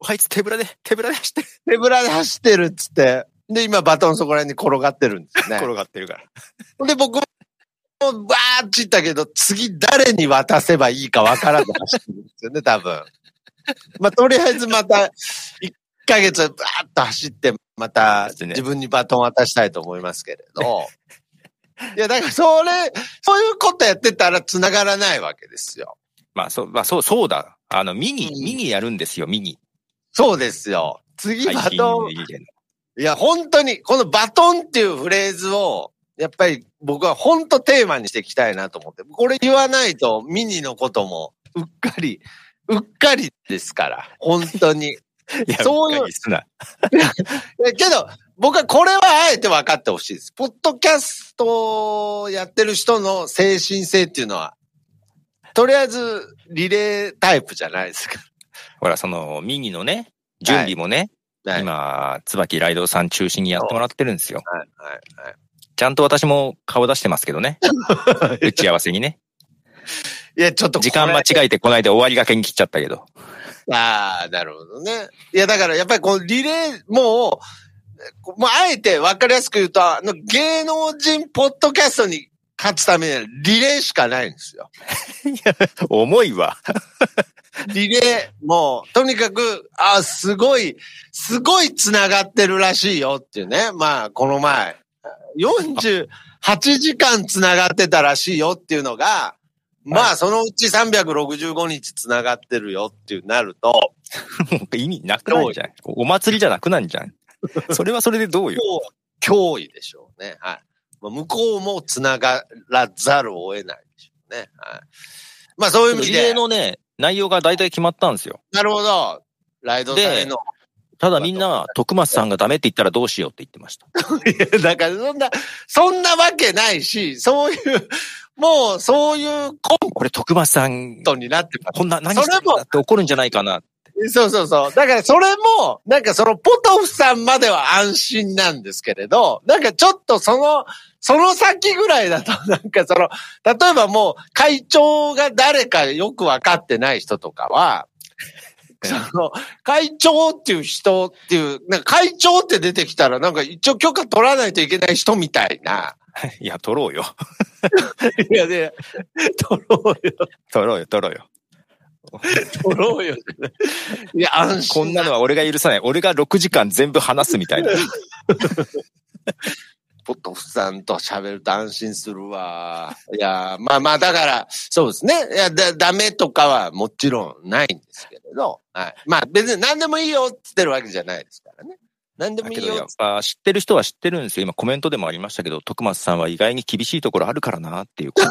あいつ手ぶらで、手ぶらで走ってる。手ぶらで走ってるっつって、で、今バトンそこら辺に転がってるんですね。転がってるから。で、僕も、バーッと言ったけど、次誰に渡せばいいかわからず走ってるんですよね、多分。まあ、とりあえずまた、1ヶ月バーッと走って、また自分にバトン渡したいと思いますけれど。いや、だからそれ、そういうことやってたら繋がらないわけですよ。まあ、そう、まあ、そう、そうだ。あの、ミニ、うんミニやるんですよ、ミニ。そうですよ。次バトン、いや、本当に、このバトンっていうフレーズを、やっぱり僕は本当テーマにしていきたいなと思って。これ言わないとミニのこともうっかり、うっかりですから。本当に。いや、そう いうけど、僕はこれはあえて分かってほしいです。ポッドキャストをやってる人の精神性っていうのは、とりあえずリレータイプじゃないですか。ほら、その、ミニのね、準備もね、はい、今、椿ライドさん中心にやってもらってるんですよ。はい、はい、はい。ちゃんと私も顔出してますけどね。打ち合わせにね。いや、ちょっと時間間違えてこないで終わりがけに切っちゃったけど。ああ、なるほどね。いや、だからやっぱりこのリレー、もう、もうあえて分かりやすく言うと、あの芸能人ポッドキャストに勝つためにはリレーしかないんですよ。重いわ。リレー、もう、とにかく、あすごい、すごい繋がってるらしいよっていうね。まあ、この前、48時間繋がってたらしいよっていうのが、まあ、そのうち365日繋がってるよっていうなると、もう意味なくないじゃん。お祭りじゃなくなんじゃん。それはそれでどうよ。脅威でしょうね。はい。まあ向こうも繋がらざるを得ないでしょうね。はい。まあそういう意味リレで、ーのね、内容が大体決まったんですよ。なるほど。ライドさんへの。ただみんな、徳松さんがダメって言ったらどうしようって言ってました。いやだからそんな、そんなわけないし、そういう、もうそういうコンこれ徳松さん、トになって。こんな、何してるんだって怒るんじゃないかな。そうそうそう。だからそれも、なんかそのポトフさんまでは安心なんですけれど、なんかちょっとその、その先ぐらいだと、なんかその、例えばもう会長が誰かよくわかってない人とかは、その、会長っていう人っていう、なんか会長って出てきたらなんか一応許可取らないといけない人みたいな。いや、取ろうよ。いやね、取ろうよ、取ろうよ、取ろうよ。取ろうよ。いや、安心。こんなのは俺が許さない。俺が6時間全部話すみたいな。ポトフさんと喋ると安心するわ。いや、まあまあ、だから、そうですね。いや、だ、ダメとかはもちろんないんですけれど、はい。まあ別に何でもいいよって言ってるわけじゃないですからね。何でもいいよだけどやっ。ぱ知ってる人は知ってるんですよ。今コメントでもありましたけど、徳松さんは意外に厳しいところあるからなっていうコメン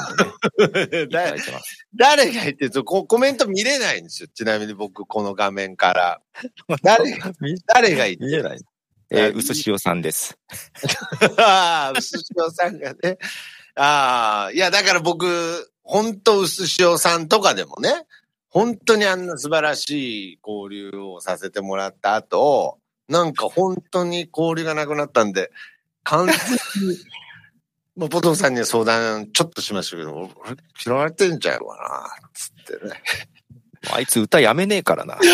トね。誰が言ってるとココメント見れないんですよ。ちなみに僕、この画面から。誰が、誰が言ってる？見えない。えー、うすしおさんです。ああ、うすしおさんがね。ああ、いや、だから僕、本当うすしおさんとかでもね、本当にあんな素晴らしい交流をさせてもらった後、なんか本当に交流がなくなったんで、完全に、まあ、ポトフさんには相談ちょっとしましたけど、俺嫌われてんちゃうかな、つってね。あいつ歌やめねえからな。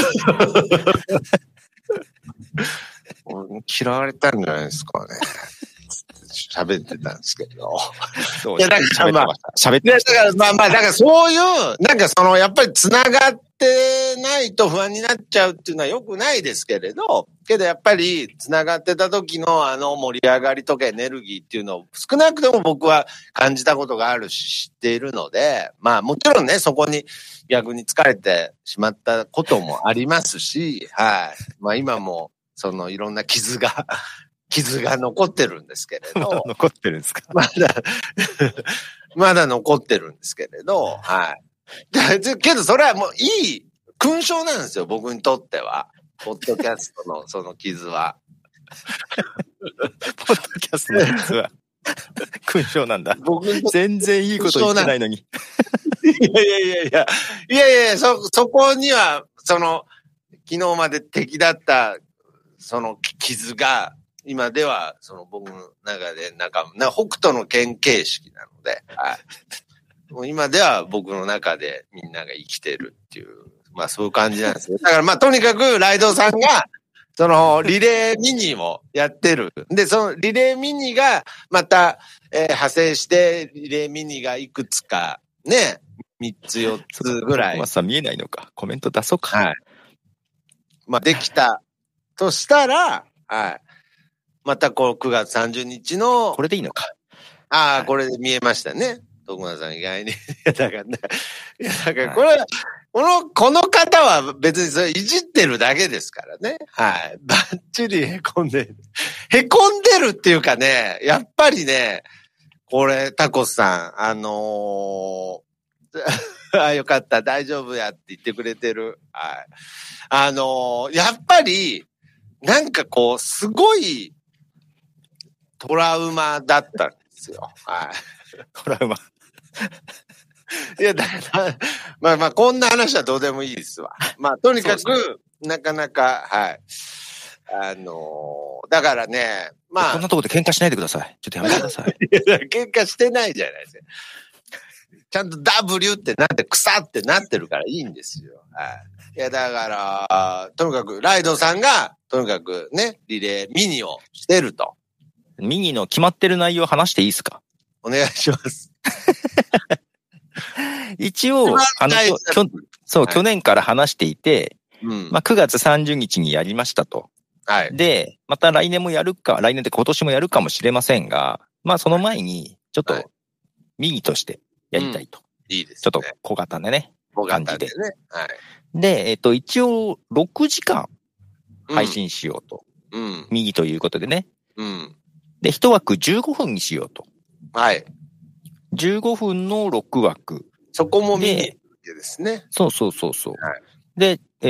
俺嫌われたんじゃないですかね。喋ってたんですけど。いやだからまあ喋ってました。だから、まあまあ、だからそういう、なんかその、やっぱり繋がってないと不安になっちゃうっていうのは良くないですけれど、けどやっぱり繋がってた時のあの盛り上がりとかエネルギーっていうのを少なくとも僕は感じたことがあるし知っているので、まあもちろんね、そこに逆に疲れてしまったこともありますし、はい。まあ今も、そのいろんな傷が、傷が残ってるんですけれまだど、残ってるんですか？まだ、まだ残ってるんですけれど、はい。けどそれはもういい勲章なんですよ、僕にとっては。ポッドキャストの その傷は。ポッドキャストのやつは。勲章なんだ。僕全然いいこと言ってないのに。いやいやいやいや、いやいや、そ、そこには、その、昨日まで敵だった、その傷が、今では、その僕の中で、なんか、な北斗の剣形式なので、はい。もう今では僕の中でみんなが生きてるっていう、まあそういう感じなんですよ。だからまあとにかくライドさんが、そのリレーミニもやってる。で、そのリレーミニがまた、えー派生してリレーミニがいくつかね、3つ4つぐらいま、さ見えないのか。コメント出そうか。はい。まあできたとしたら、はい。またこう9月30日のこ、れでいいのか。ああ、これで見えましたね。徳間さん意外に。いや、だからね。いや、だからこれ、この、この方は別にそれいじってるだけですからね。はい。バッチリへこんでる。へこんでるっていうかね、やっぱりね、これ、タコスさん、あのー あ、よかった、大丈夫やって言ってくれてる。はい。あのーやっぱり、なんかこう、すごいトラウマだったんですよ。はい。トラウマ。いや、だまあまあ、こんな話はどうでもいいですわ。まあ、とにかく、なかなか、はい。あのーだからね、まあこん、なところで喧嘩しないでください。ちょっとやめてください。いや喧嘩してないじゃないですか。ちゃんと W ってなって、草ってなってるからいいんですよ。はい。いや、だから、とにかく、ライドさんが、とにかくね、リレー、ミニをしてると。ミニの決まってる内容話していいですか？お願いします。一応、あの、そう、はい去年から話していて、うん。まあ、9月30日にやりましたと。はい。で、また来年もやるか、来年で今年もやるかもしれませんが、まあその前に、ちょっとはい、右としてやりたいと。いいですね。ちょっと小型でね。小型でね。はい。で、えっと、一応、6時間うん配。信しようと。うん。右ということでね。うん。で、一枠15分にしようと。はい。15分の6枠。そこも見にで行ってですね。そうそうそうそう。はいで、え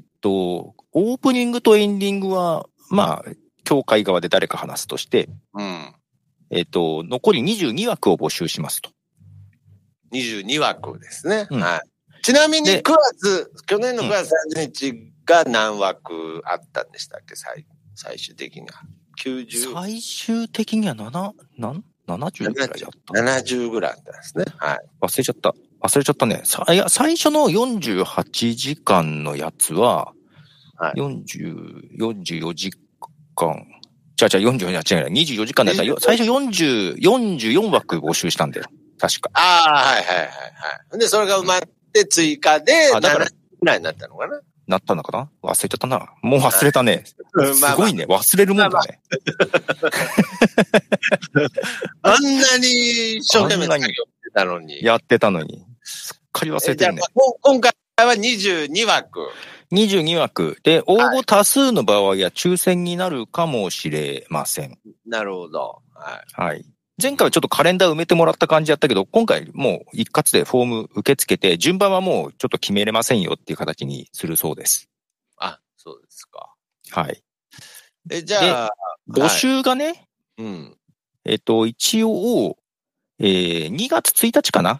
ーっと、オープニングとエンディングは、まあ、協会側で誰か話すとして、うん。えーっと、残り22枠を募集しますと。22枠ですね。うんはい。ちなみにで9月、去年の9月30日が何枠あったんでしたっけ？最最終的には。90、最終的には7、なん？70ぐらいだった。70ぐらいあったんですね。はい。忘れちゃった。忘れちゃったね。さいや、最初の48時間のやつは、はい40、44時間。じゃあじゃあ44時間、違う、24時間だったらよ、最初40、44枠募集したんだよ。確か。ああ、はいはいはいはい。で、それが埋まって追加で、あだから7ぐらいになったのかな。なったのかな？忘れちゃったな。もう忘れたね。うんすごいね。忘れるもんだね。あんなに一生懸命作業してたのに。やってたのに。すっかり忘れてるね今回は22枠。22枠。で、応募多数の場合は抽選になるかもしれません。なるほど。はい。はい。前回はちょっとカレンダー埋めてもらった感じやったけど、今回もう一括でフォーム受け付けて、順番はもうちょっと決めれませんよっていう形にするそうです。あ、そうですか。はい。え、じゃあ、募集がね、うん。えっと、一応、えー、2月1日かな、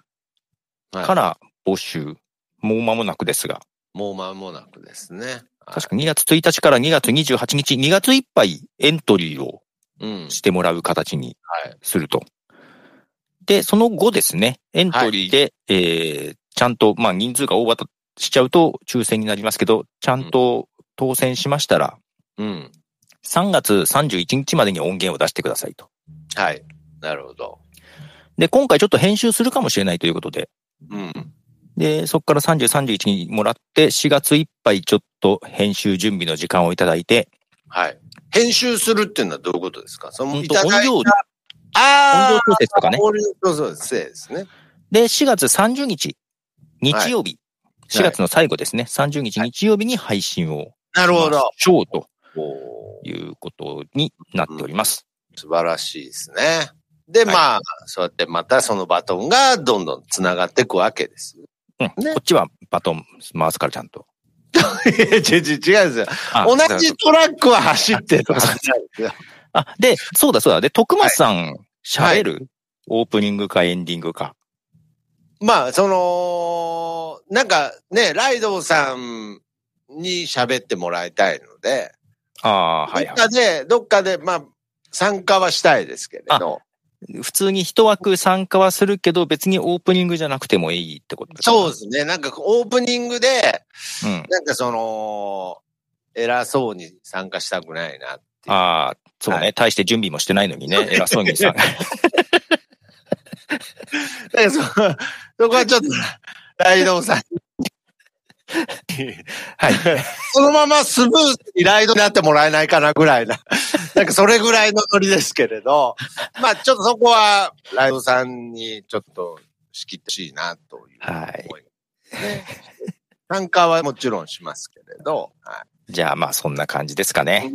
はいから募集。もう間もなくですが。もう間もなくですね。確か2月1日から2月28日、2月いっぱいエントリーをうん。してもらう形にはい。すると。で、その後ですね、エントリーで、えー、ちゃんと、まあ人数がオーバーしちゃうと抽選になりますけど、ちゃんと当選しましたら、うん。3月31日までに音源を出してくださいと。はい。なるほど。で、今回ちょっと編集するかもしれないということで、うん。で、そこから30、31にもらって、4月いっぱいちょっと編集準備の時間をいただいて、はい。編集するっていうのはどういうことですか？その、うんいただいた音量、あ音量調節とかね。音量そうです。ね。で、4月30日、日曜日、4月の最後ですね、30日日曜日に配信をなるほど。しようということになっております。素晴らしいですね。で、まあ、そうやってまたそのバトンがどんどん繋がっていくわけです。うん。ねこっちはバトン回すからちゃんと。違う違う違うんですよ。あ同じトラックは走ってるわけなんですよ。あ、で、そうだそうだ。で、徳松さん喋る、オープニングかエンディングか。まあ、その、なんかね、ライドウさんに喋ってもらいたいので、ああ、はいはどっかで、どっかで、まあ、参加はしたいですけれど、い。普通に一枠参加はするけど、別にオープニングじゃなくてもいいってことそううですね、なんかオープニングで、うん。なんかその、偉そうに参加したくないなって。ああ、そうね。は大して準備もしてないのにね、偉そうにさ。だからそ、そこはちょっと、ライドウさんに。はい。そのままスムーズにライドになってもらえないかなぐらいな。なんかそれぐらいのノリですけれど、まあちょっとそこは、ライドさんにちょっと仕切ってほしいなというはい思いますね。参加はもちろんしますけれど、はじゃあまあそんな感じですかい。ね。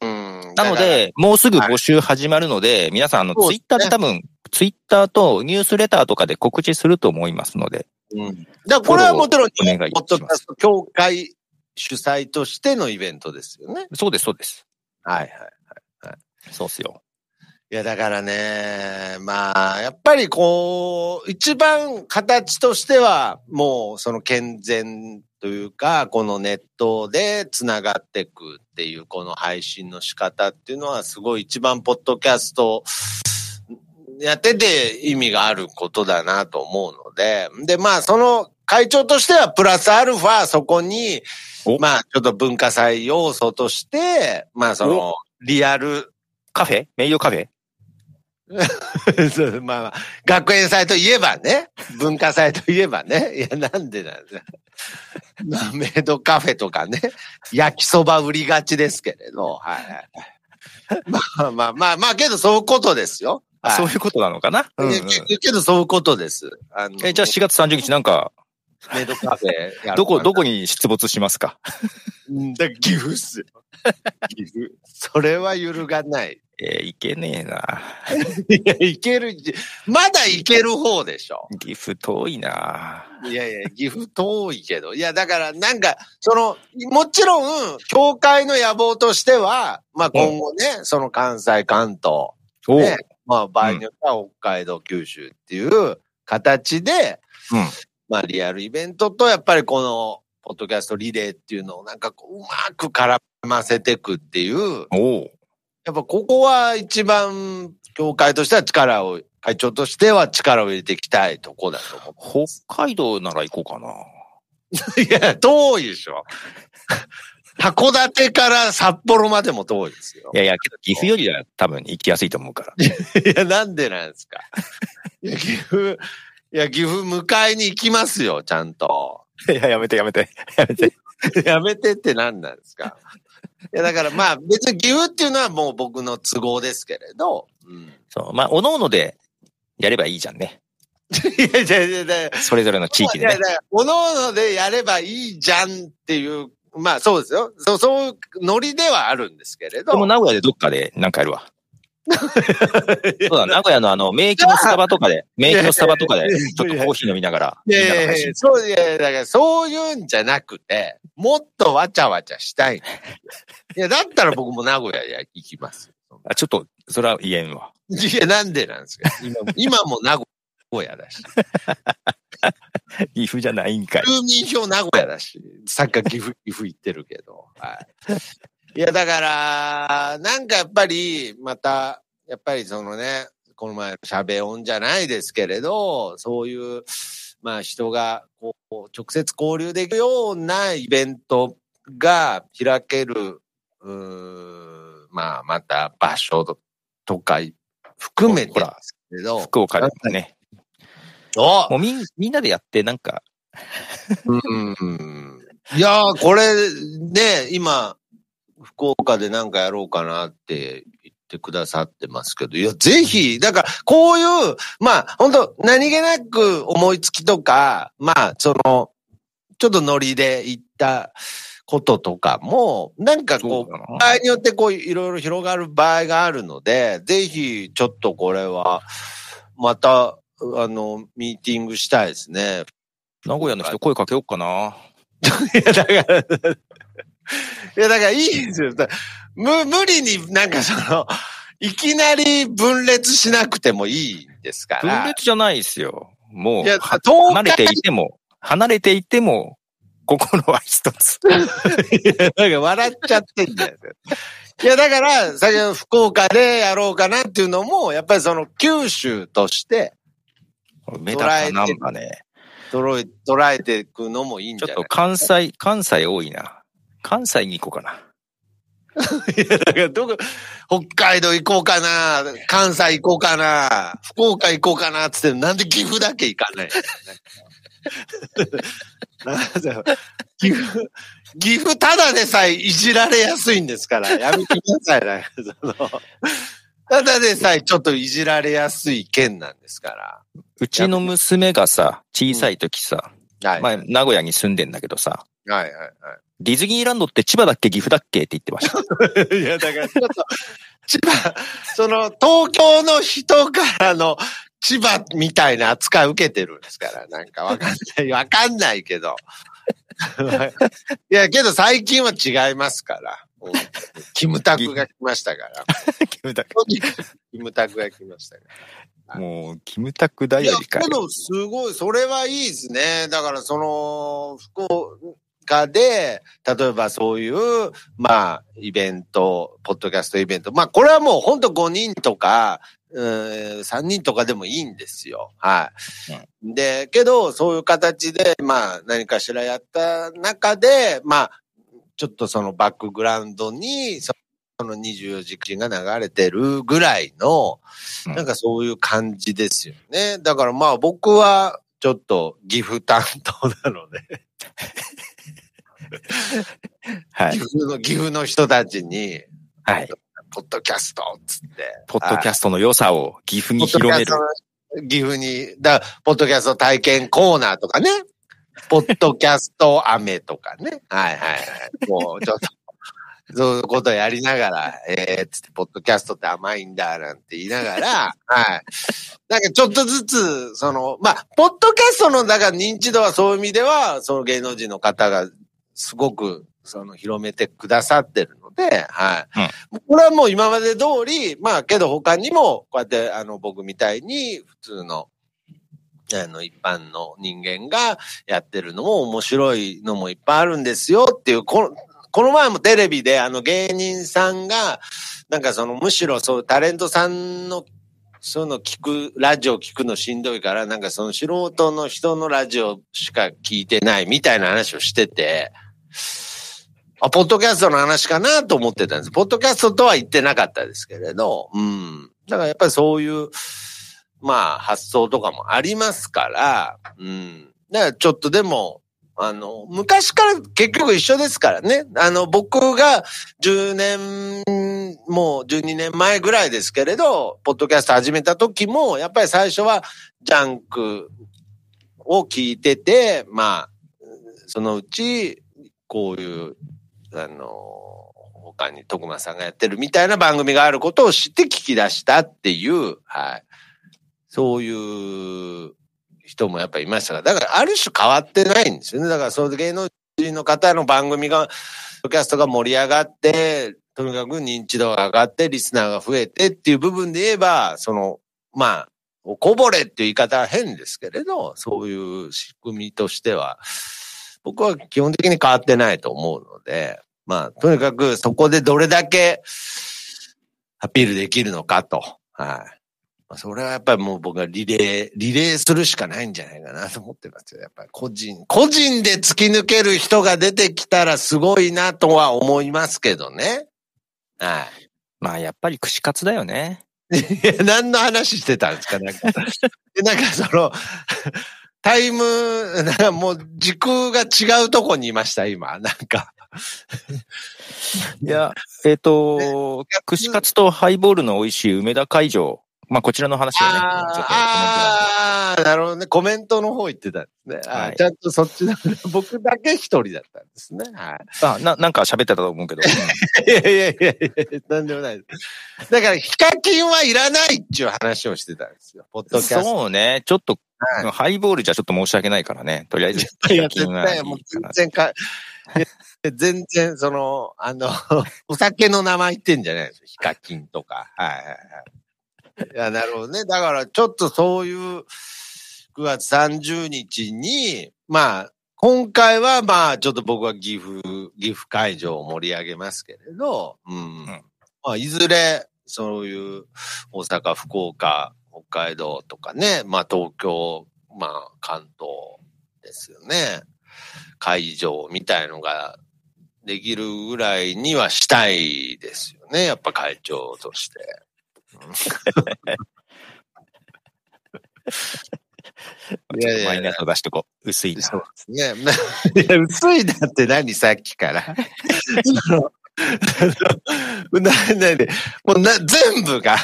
うんなの、で、もうすぐ募集始まるので、皆さんあの、ツイッターで多分、ツイッターとニュースレターとかで告知すると思いますので、うん、だからこれはもちろん、ポッドキャスト協会主催としてのイベントですよね。そうです、そうです。はいはい。そうっすよ。いや、だからね、まあ、やっぱりこう、一番形としては、もうその健全というか、このネットで繋がっていくっていう、この配信の仕方っていうのは、すごい一番ポッドキャストやってて意味があることだなと思うので、で、まあ、その会長としては、プラスアルファ、そこにお、まあ、ちょっと文化祭要素として、まあ、その、リアル。カフェ？名誉カフェ？そうまあまあ、学園祭といえばね、文化祭といえばね、いや、なんでなんですか。まあメイドカフェとかね、焼きそば売りがちですけれど、はいはい。まあまあまあまあ、けどそういうことですよ。はいそういうことなのかな、うんうんけけどそういうことです。あのえじゃあ4月30日なんか、メイドカフェどこ、どこに出没しますか？うんだ岐阜っすよ。岐阜。それは揺るがない。えーいけねえな。いや、いける。まだいける方でしょ。岐阜遠いな。いやいや、岐阜遠いけど。いや、だから、なんか、その、もちろん、教会の野望としては、まあ今後ね、その関西、関東、おうね、まあ場合によっては北海道、九州っていう形で、うん。まあリアルイベントと、やっぱりこの、ポッドキャストリレーっていうのをなんかこう、うまく絡ませていくっていう、おうやっぱここは一番、教会としては力を、会長としては力を入れていきたいとこだと思う。北海道なら行こうかな。いや、遠いでしょ。函館から札幌までも遠いですよい。やいや、けど岐阜よりは多分行きやすいと思うから。いや、なんでなんですか？いや、岐阜、いや、岐阜迎えに行きますよ、ちゃんと。いや、やめてやめて。やめて。やめてって何なんですか？いや、だからまあ、別に岐阜っていうのはもう僕の都合ですけれど、うん。そう。まあ、おのおのでやればいいじゃんね。いやいやいやいやそれぞれの地域でねおのおのでやればいいじゃんっていう、まあそうですよ。そう、そうノリではあるんですけれど。でも名古屋でどっかでなんかやるわ。そうだ、名古屋のあの、名駅のスタバとかで、名駅のスタバとかで、ちょっとコーヒー飲みながら、いやいやいや、そういやだからそういうんじゃなくて、もっとわちゃわちゃしたい。いや、だったら僕も名古屋へ行きます。あちょっと、それは言えんわ。いや、なんでなんですか今も今も名古屋だし。岐阜じゃないんかい。住民票名古屋だし、サッカー岐阜、岐阜行ってるけど。はい。いや、だから、なんかやっぱり、また、やっぱりそのね、この前の喋音じゃないですけれど、そういう、まあ人が、こう、直接交流できるようなイベントが開ける、うーんまあまた場所とか含めてですけれど、福岡でね。おもうみん、みんなでやって、なんか、うん。いやー、これ、ね、今、福岡でなんかやろうかなって言ってくださってますけど、いや、ぜひ、だから、こういう、まあ、本当何気なく思いつきとか、まあ、その、ちょっとノリで言ったこととかも、なんかこう、そうだな。場合によってこう、いろいろ広がる場合があるので、ぜひ、ちょっとこれは、また、あの、ミーティングしたいですね。名古屋の人声かけようかな。いや、だから、いや、だからいいですよ。だ無、無理になんかその、いきなり分裂しなくてもいいんですか分ら。裂じゃないですよ。もう、離れていても、離れていても、心は一つ。なんか笑っちゃってんだよ。いや、だから、先ほど福岡でやろうかなっていうのも、やっぱりその九州として目立たなんかね。捉え、捉えていくのもいいんちょっとじゃない関西、関西多いな。関西に行こうかな。いや、だからどこ、北海道行こうかな、関西行こうかな、福岡行こうかな、つって、なんで岐阜だけ行かないの？なんだよ岐阜、岐阜ただでさえいじられやすいんですから、やめてくださいな。そのただでさえちょっといじられやすい県なんですかうちの娘がさ、小さい時さ、ら。はい。まあ、名古屋に住んでんだけどさ、はいはいディズニーランドって千葉だっけ岐阜だっけって言ってました。はい。いや、だからちょっと、千葉、その、東京の人からの千葉みたいな扱い受けてるんですから、なんかわかんない、わかんないけど。いや、けど最近は違いますから。うんキムタクが来ましたから。キムタク。キムタクが来ましたから。もう、キムタクだいや、よりかけ。ど、すごい、それはいいですね。だから、その、福岡で、例えばそういう、まあ、イベント、ポッドキャストイベント。まあ、これはもう本当5人とか、うん、3人とかでもいいんですよ。はい。で、けど、そういう形で、まあ、何かしらやった中で、まあ、ちょっとそのバックグラウンドに、その24時間が流れてるぐらいの、うんなんかそういう感じですよね。だからまあ僕はちょっと岐阜担当なので、はい 岐。阜の、岐阜の人たちに、はい。ポッドキャストっつって。ポッドキャストの良さを岐阜に広める。岐阜に、だポッドキャスト体験コーナーとかね。ポッドキャスト飴とかね。はいはいはい。もうちょっと、そういうことやりながら、えー、つって、ポッドキャストって甘いんだ、なんて言いながら、はい。なんかちょっとずつ、その、まあ、ポッドキャストの、だから認知度はそういう意味では、その芸能人の方がすごく、その、広めてくださってるので、はい。うん、これはもう今まで通り、まあ、けど他にも、こうやって、あの、僕みたいに、普通の、あの、一般の人間がやってるのも面白いのもいっぱいあるんですよっていう、この、この前もテレビであの芸人さんが、なんかそのむしろそうタレントさんのそうの聞く、ラジオ聞くのしんどいから、なんかその素人の人のラジオしか聞いてないみたいな話をしてて、あ、ポッドキャストの話かなと思ってたんです。ポッドキャストとは言ってなかったですけれど、うん。だからやっぱりそういう、まあ発想とかもありますから、うん。だからちょっとでも、あの、昔から結局一緒ですからね。あの、僕が10年、もう12年前ぐらいですけれど、ポッドキャスト始めた時も、やっぱり最初はジャンクを聞いてて、まあ、そのうち、こういう、あの、他に徳間さんがやってるみたいな番組があることを知って聞き出したっていう、はい。そういう人もやっぱいましたから、だからある種変わってないんですよね。だからその芸能人の方の番組が、キャストが盛り上がって、とにかく認知度が上がって、リスナーが増えてっていう部分で言えば、その、まあ、こぼれっていう言い方は変ですけれど、そういう仕組みとしては、僕は基本的に変わってないと思うので、まあ、とにかくそこでどれだけアピールできるのかと。はい。それはやっぱりもう僕はリレー、リレーするしかないんじゃないかなと思ってますよ。やっぱり個人、個人で突き抜ける人が出てきたらすごいなとは思いますけどね。はい。まあやっぱり串カツだよね。いや、何の話してたんですかなんか。なんかその、タイム、なんかもう時空が違うとこにいました、今。なんか。いや、えっ、ー、と、串カツとハイボールの美味しい梅田会場まあ、こちらの話をね。ああ、なるほどね。コメントの方言ってたんですね。はい、ちゃんとそっちの、僕だけ一人だったんですね。はい。あ、な、なんか喋ってたと思うけど。いやいやいやいや、なんでもないです。だから、ヒカキンはいらないっていう話をしてたんですよ。ポッドキャスト。そうね。ちょっと、はい、ハイボールじゃちょっと申し訳ないからね。とりあえず。いや、絶対もう全然か、全然、その、あの、お酒の名前言ってんじゃないですよ。ヒカキンとか。はいはいはい。いや、なるほどね。だから、ちょっとそういう9月30日に、まあ、今回はまあ、ちょっと僕は岐阜、岐阜会場を盛り上げますけれど、うん。うん、まあ、いずれ、そういう大阪、福岡、北海道とかね、まあ東京、まあ関東ですよね。会場みたいのができるぐらいにはしたいですよね。やっぱ会長として。いやいやマイナスを出しとこう。薄いな。そうですね。いや、薄いなって何さっきから。な、なで、もうな、全部が、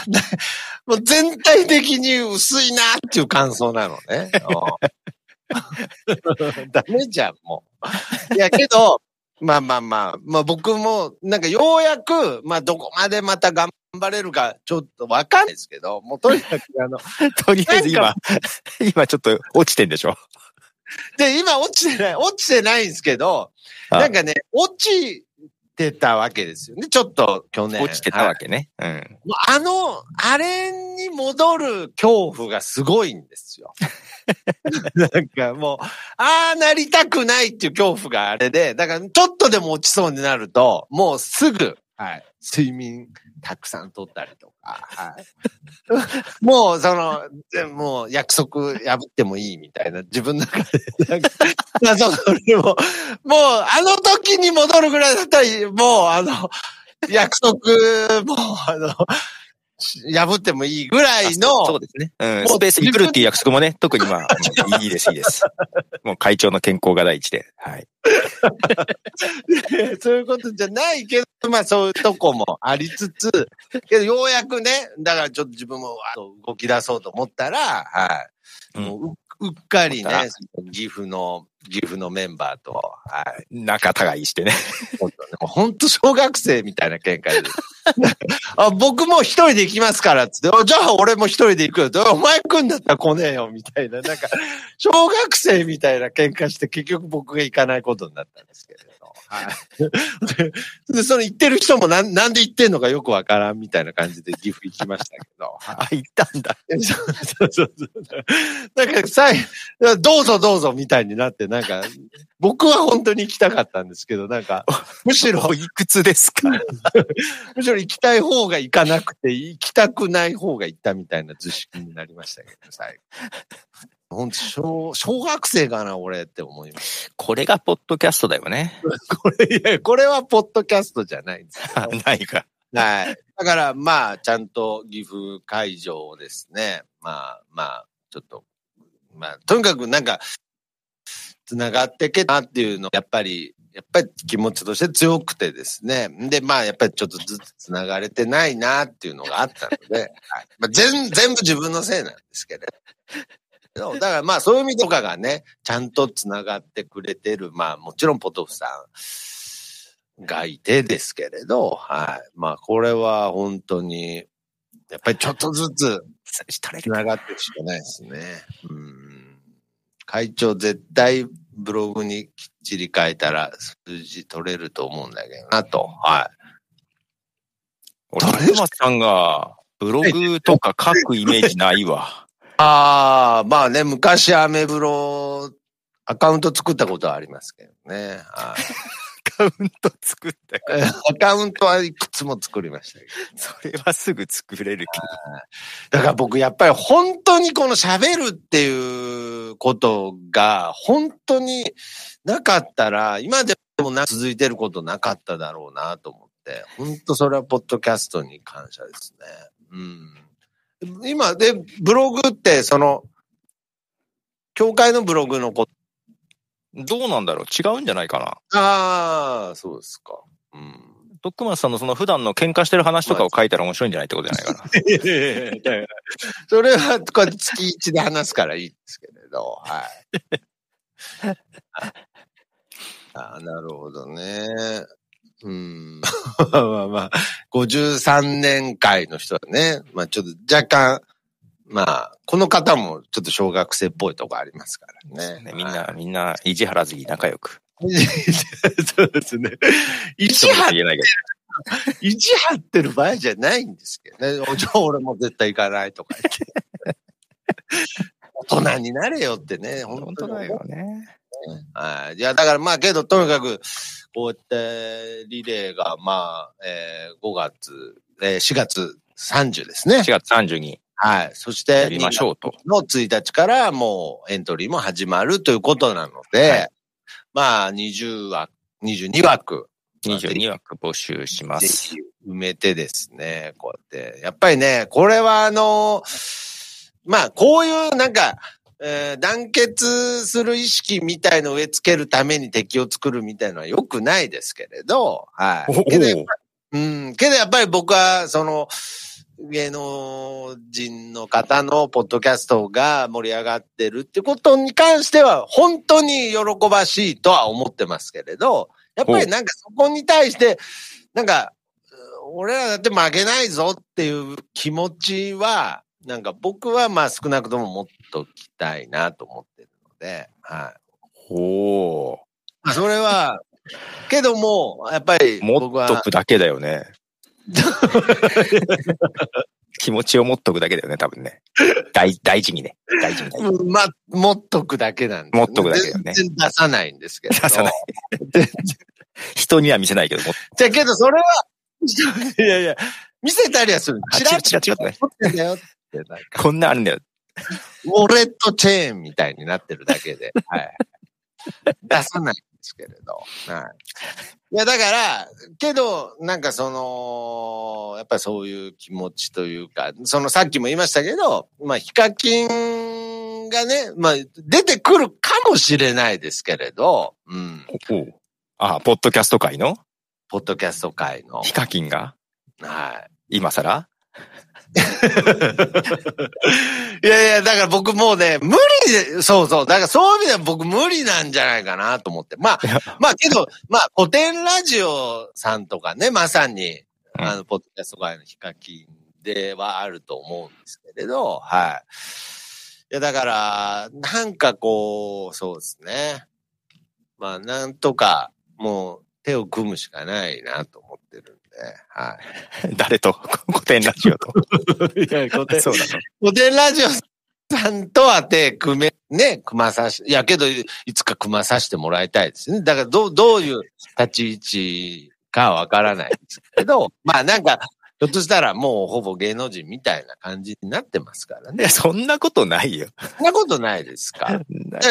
もう全体的に薄いなっていう感想なのね。ダメじゃん、もう。いや、けど、まあまあまあ、まあ僕も、なんかようやく、まあどこまでまた頑張れるかちょっとわかんないですけど、もうとにかくあの、とりあえず今、今ちょっと落ちてんでしょ？で、今落ちてない、落ちてないんですけど、なんかね、落ちてたわけですよね。ちょっか去年。落ちてたわけね。うん。あの、あれに戻る恐怖がすごいんですよ。なんかもう、ああなりたくないっていう恐怖があれで、だからちょっとでも落ちそうになると、もうすぐ、はい、睡眠たくさん取ったりとか、はい、もうその、もう約束破ってもいいみたいな、自分の中で、なんか、謎のも、もうあの時に戻るぐらいだったら、もうあの、約束、もうあの、破ってもいいぐらいの、そうですね。うん。スペースに来るっていう約束もね、特にまあ、うんいいです、いいです。もう会長の健康が第一で。はい。そういうことじゃないけど、まあそういうとこもありつつ、けどようやくね、だからちょっと自分もわーっと動き出そうと思ったら、はい。うんもうううっかりね、岐阜の、岐阜のメンバーと、はい。仲互いしてね。本当小学生みたいな喧嘩で。あ僕も一人で行きますからっって、じゃあ俺も一人で行くよって。お前来んだったら来ねえよみたいな。なんか、小学生みたいな喧嘩して結局僕が行かないことになったんですけど。はい。で で、その行ってる人もなんなんで行ってんのかよくわからんみたいな感じで岐阜行きましたけど。あ、行ったんだ。そうそうそうそう。なんか、さい、どうぞどうぞみたいになって、なんか、僕は本当に行きたかったんですけど、なんか、むしろ、おいくつですか？むしろ行きたい方が行かなくて、行きたくない方が行ったみたいな図式になりましたけど、最後。本当小、小学生かな、俺って思います。これがポッドキャストだよね。これ、いや、これはポッドキャストじゃないんです ないか。はい。だから、まあ、ちゃんと岐阜会場をですね、まあ、まあ、ちょっと、まあ、とにかくなんか、つながってけたっていうの、やっぱり、やっぱり気持ちとして強くてですね。で、まあ、やっぱりちょっとずつつながれてないなっていうのがあったので、はいまあ、全全部自分のせいなんですけだからまあそういう意味とかがね、ちゃんとつながってくれてる、まあもちろんポトフさんがいてですけれど、はい。まあこれは本当に、やっぱりちょっとずつしたれつながっていくしかないですね。うん。会長絶対ブログにきっちり書いたら数字取れると思うんだけどなと。はい。俺、徳松さんが、ブログとか書くイメージないわ。ああ、まあね、昔アメブロアカウント作ったことはありますけどね。はい カウント作ったかえアカウントはいくつも作りましたけど。それはすぐ作れるけだから僕やっぱり本当にこの喋るっていうことが本当になかったら、今でもな続いてることなかっただろうなと思って、本当それはポッドキャストに感謝ですね。うん。今で、ブログってその、教会のブログのこと、ど。どうなんだろう？違うんじゃないかな？ああ、そうですか。うん。トックマンさんのその普段の喧嘩してる話とかを書いたら面白いんじゃないってことじゃないかな？それは、これ月一で話すからいいですけれど、はい。あなるほどね。うん。まあまあまあ、53年会の人はね、まあちょっと若干、まあ、この方もちょっと小学生っぽいとこありますからね。ねみんな、みんな、意地張らずに仲良く。そうですね。意地張っ言えないけ意地張ってる場合じゃないんですけどね。おじゃあ俺も絶対行かないとか言って。大人になれよってね、ど。本本当だよ。当だよね。はい。いや、だからまあけど、とにかく、こうやってリレーが、まあ、えー5月、えー4月30ですね4。月30にはい。そして、やりましょうと。の1日からもうエントリーも始まるということなので、はいまあ20枠、22枠。22枠募集しまぜす。ひ埋めてですね、こうやって。やっぱりね、これはあの、まあこういうなんか、えー団結する意識みたいのを植え付けるために敵を作るみたいのは良くないですけれど、はい。けどやっぱうん、けどやっぱり僕は、その、芸能人の方のポッドキャストが盛り上がってるってことに関しては、本当に喜ばしいとは思ってますけれど、やっぱりなんかそこに対して、なんか、俺らだって負けないぞっていう気持ちは、なんか僕はまあ少なくとも持っときたいなと思ってるので、はい。ほまあそれは、けども、やっぱりう。持っとくだけだよね。気持ちを持っとくだけだよね、多分ね。大大事にね。大事に大まあ、持っとくだけなんです、持っとくだけだよね全然出さないんですけど。出さない。人には見せないけど、じゃあけどそれは、いやいや、見せたりはする。あチラチラチラチラね持ってんだよって、なんか、こんなあるんだよ。ウォレットチェーンみたいになってるだけで。はい。出さないんでですけれど。はい。いや、だから、けど、なんかその、やっぱりそういう気持ちというか、そのさっきも言いましたけど、まあ、ヒカキンがね、まあ、出てくるかもしれないですけれど、うん。おうあ、ポッドキャスト界の？ポッドキャスト界の。ヒカキンが？はい。今更？いやいや、だから僕もうね、無理で、そうそう。だからそういう意味では僕無理なんじゃないかなと思って。まあ、まあけど、まあ古典ラジオさんとかね、まさに、うんあの、ポッドキャスト界のヒカキンではあると思うんですけれど、はい。いや、だから、なんかこう、そうですね。まあ、なんとか、もう手を組むしかないなと思ってるはい。誰と 古典ラジオと。いや、古典。古典ラジオさんとは手組め、ね、組まさし、いやけど、いつか組まさせてもらいたいですね。だから、どう、どういう立ち位置かわからないですけど、まあなんか、ひょっとしたらもうほぼ芸能人みたいな感じになってますからね。そんなことないよ。そんなことないですか？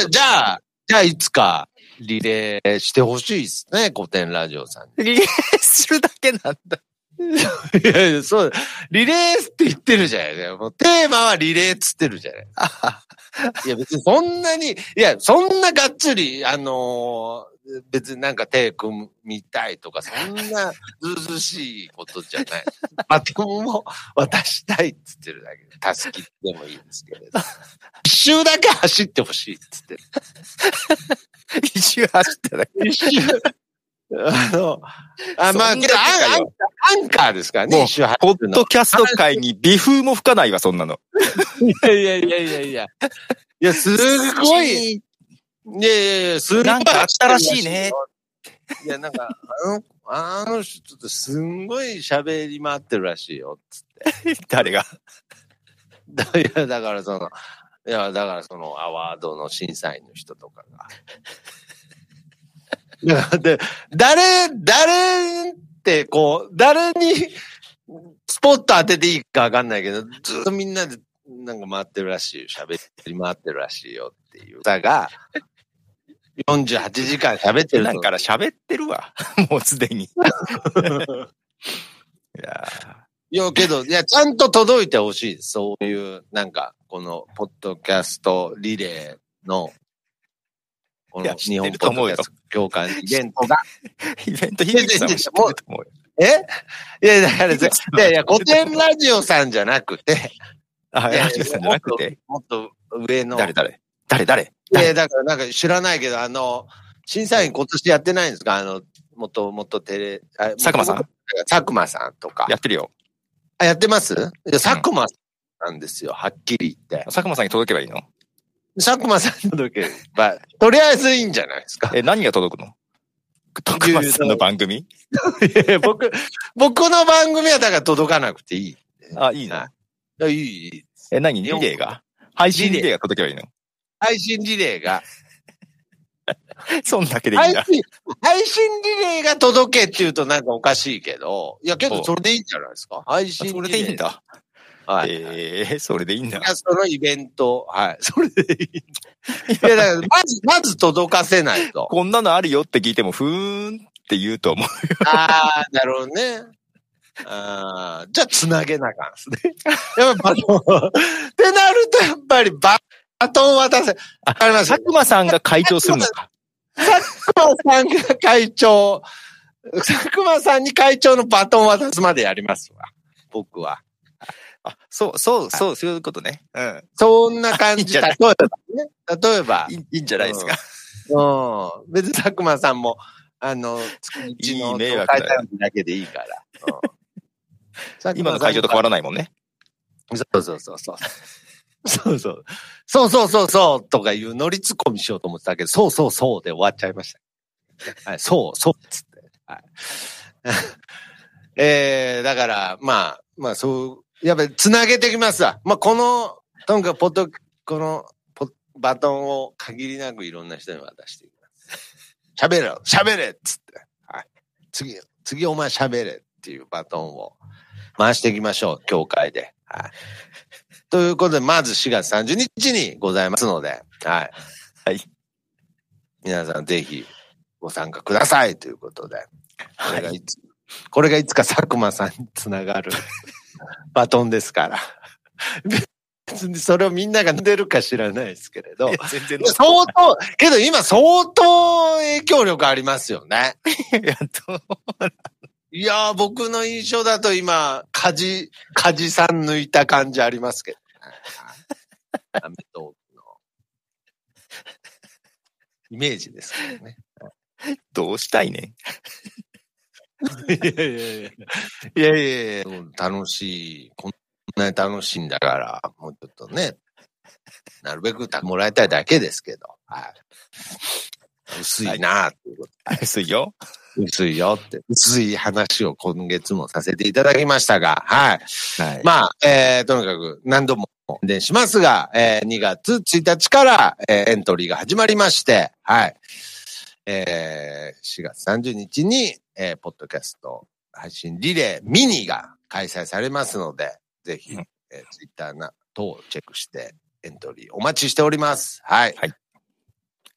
じゃあ、じゃあいつかリレーしてほしいですね、古典ラジオさんに。リレーするだけなんだ。いやいや、そう、リレーって言ってるじゃない。もうテーマはリレーっつってるじゃない。いや別にそんなに、いや、そんながっつり、あのー別になんか手組みたいとか、そんなずうずうしいことじゃない。バトンを渡したいっつってるだけで、たすきでもいいですけれど。一周だけ走ってほしいっつってる。一周走っただけ。一周。あの、あ、まあ、けどアンカーですからね、もう一周走ポッドキャスト界に微風も吹かないわ、そんなの。いやいやいやいやいや。いや、すごい。いやいやいや、す。なんかあったらしいね。いや、なんか、あの、あの人ちょっとすんごい喋り回ってるらしいよ、つって。誰が？だいや、だからその、いや、だからそのアワードの審査員の人とかが。い やで、誰、誰ってこう、誰にスポット当てていいかわかんないけど、ずっとみんなでなんか回ってるらしいよ。喋り回ってるらしいよっていう歌が、48時間喋ってるなんから喋ってるわ。もうすでに。いやいや、けど、いや、ちゃんと届いてほしいです。そういう、なんか、この、ポッドキャストリレーの、この日本ポッドキャスト協会のイベントが。ーイベント、ひできさんも知ってると思うよ。え？いや、だから、いやいや、古典ラジオさんじゃなくて、あ、ラジオさんじゃなくて、もっと上の。誰誰？誰誰いや、だからなんか知らないけど、あの、審査員今年やってないんですか？あの、もっともっとテレ、あ佐久間さん？佐久間さんとか。やってるよ。あ、やってます？いや、佐久間さんなんですよ、はっきり言って。佐久間さんに届けばいいの？佐久間さんに届ければ、とりあえずいいんじゃないですか。え、何が届くの？徳松さんの番組？いや僕、僕の番組はだから届かなくていい。あ、いいの？はい。いやいい、いい。え、何？リレーが？配信リレーが届けばいいの？配信リレーが。そんだけでいいんだ。配信、配信リレーが届けって言うとなんかおかしいけど、いやけどそれでいいんじゃないですか？配信リレー。それでいいん。だ。はい。ええそれでいいんだキ。ャストのイベント。はい。それでいい。いや、だから、まず、まず届かせないと。こんなのあるよって聞いても、ふーんって言うと思う。ああ、なるほどね。ああ、じゃあ、つなげなあかんですね。やっぱバトン、ってなると、やっぱりバトン渡せ。わかります？佐久間さんが会長するのか。佐久間さんが会長、佐久間さんに会長のバトン渡すまでやりますわ。僕は。あ、そう、そう、そう、そういうことね。うん。そんな感じ。例えばね。例えばい。いんじゃないですか。うん。別に佐久間さんも、あの、月一の迷惑だけでいいから。うん、今の会長と変わら。ないもんね。そうそうそうそう。そうそう。そうそうそうそうとかいう乗りツッコミしようと思ってたけど、そうそうそうで終わっちゃいました。はい、そうそうっつって。はい。えー、だから、まあ、まあそう、やっぱり繋げてきますわ。まあこの、とにかくポッド、このポバトンを限りなくいろんな人に渡していきます。喋れよ喋れっつって。はい。次、次お前喋れっていうバトンを回していきましょう、協会で。はい。ということで、まず4月30日にございますので、はい。はい。皆さんぜひ、ご参加くださいということで。これがいつ、これがいつか佐久間さんにつながる バトンですから。別にそれをみんなが飲んでるか知らないですけれど。全然相当、けど今相当影響力ありますよね。いや、どういやー、僕の印象だと今、カジ、カジさん抜いた感じありますけどね。アメトークの。イメージですけどね。どうしたいねいやいやいや。いやいやいや、楽しい。こんなに楽しいんだから、もうちょっとね、なるべくもらいたいだけですけど。はい。薄いなっていうこと。薄いよ。薄いよって、薄い話を今月もさせていただきましたが、はい。はい。まあ、えー、とにかく何度も宣伝しますが、えー、2月1日から、えーエントリーが始まりまして、はい。えー、4月30日に、えー、ポッドキャスト配信リレーミニが開催されますので、ぜひ、うんえー、ツイッターな等をチェックしてエントリーお待ちしております。はい。はい。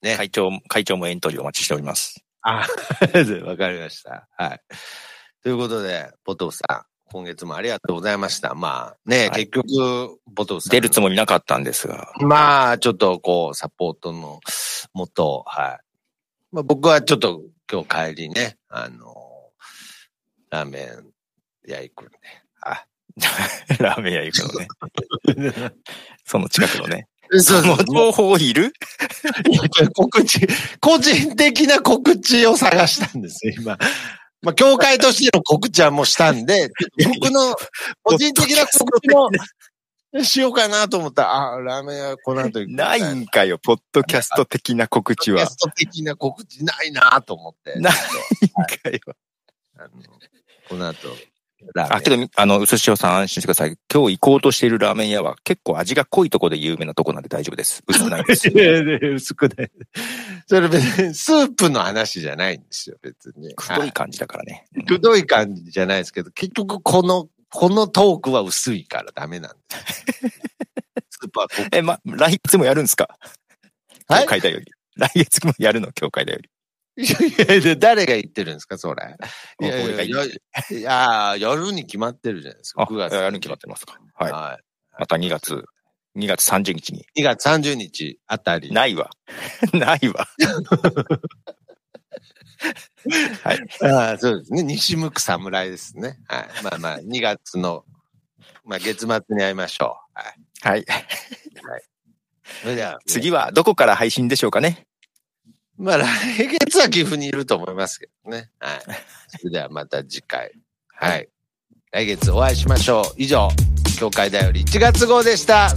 ね。会長、会長もエントリーお待ちしております。あ、わかりました。はい。ということで、ポトフさん、今月もありがとうございました。まあね、はい結局、ポトフさん。出るつもりなかったんですが。まあ、ちょっとこう、サポートのもと、はい。まあ僕はちょっと今日帰りね、あの、ラーメン屋行くんで、あ、ラーメン屋行くのね。その近くのね。その情報いる？いや告知、個人的な告知を探したんですよ、今。まあ、協会としての告知はもうしたんで、僕の個人的な告知もしようかなと思ったら、あ、ラーメン屋この後行くないんかよ、ポッドキャスト的な告知はキャス。ト的な告知ないなと思って。ないんかよ。とあのこの後、あ、けど、あの、うすしおさん安心してください。今日行こうとしているラーメン屋は結構味が濃いとこで有名なとこなんで大丈夫です。薄くないです。薄くない。それ別にスープの話じゃないんですよ、別に。くどい感じだからね。くどい感じじゃないですけど、結局この、このトークは薄いからダメなんですよ。スーえ、ま、来月もやるんですか？はい？教会だより。来月もやるの、教会だより。いやいや、誰が言ってるんですか、それ。いやいやいや、いや、やるに決まってるじゃないですか。あ、9月。やるに決まってますか。はい。はまた2月、2月30日に。い。2月30日あたり。ないわ。ないわ。はい。ああそうですね。西向く侍ですね。はい。まあまあ、2月の、まあ月末に会いましょう。はい。はい。それでは、次はどこから配信でしょうかね。まあ来月は岐阜にいると思いますけどね。はい。それではまた次回。はい。来月お会いしましょう。以上、教会だより1月号でした。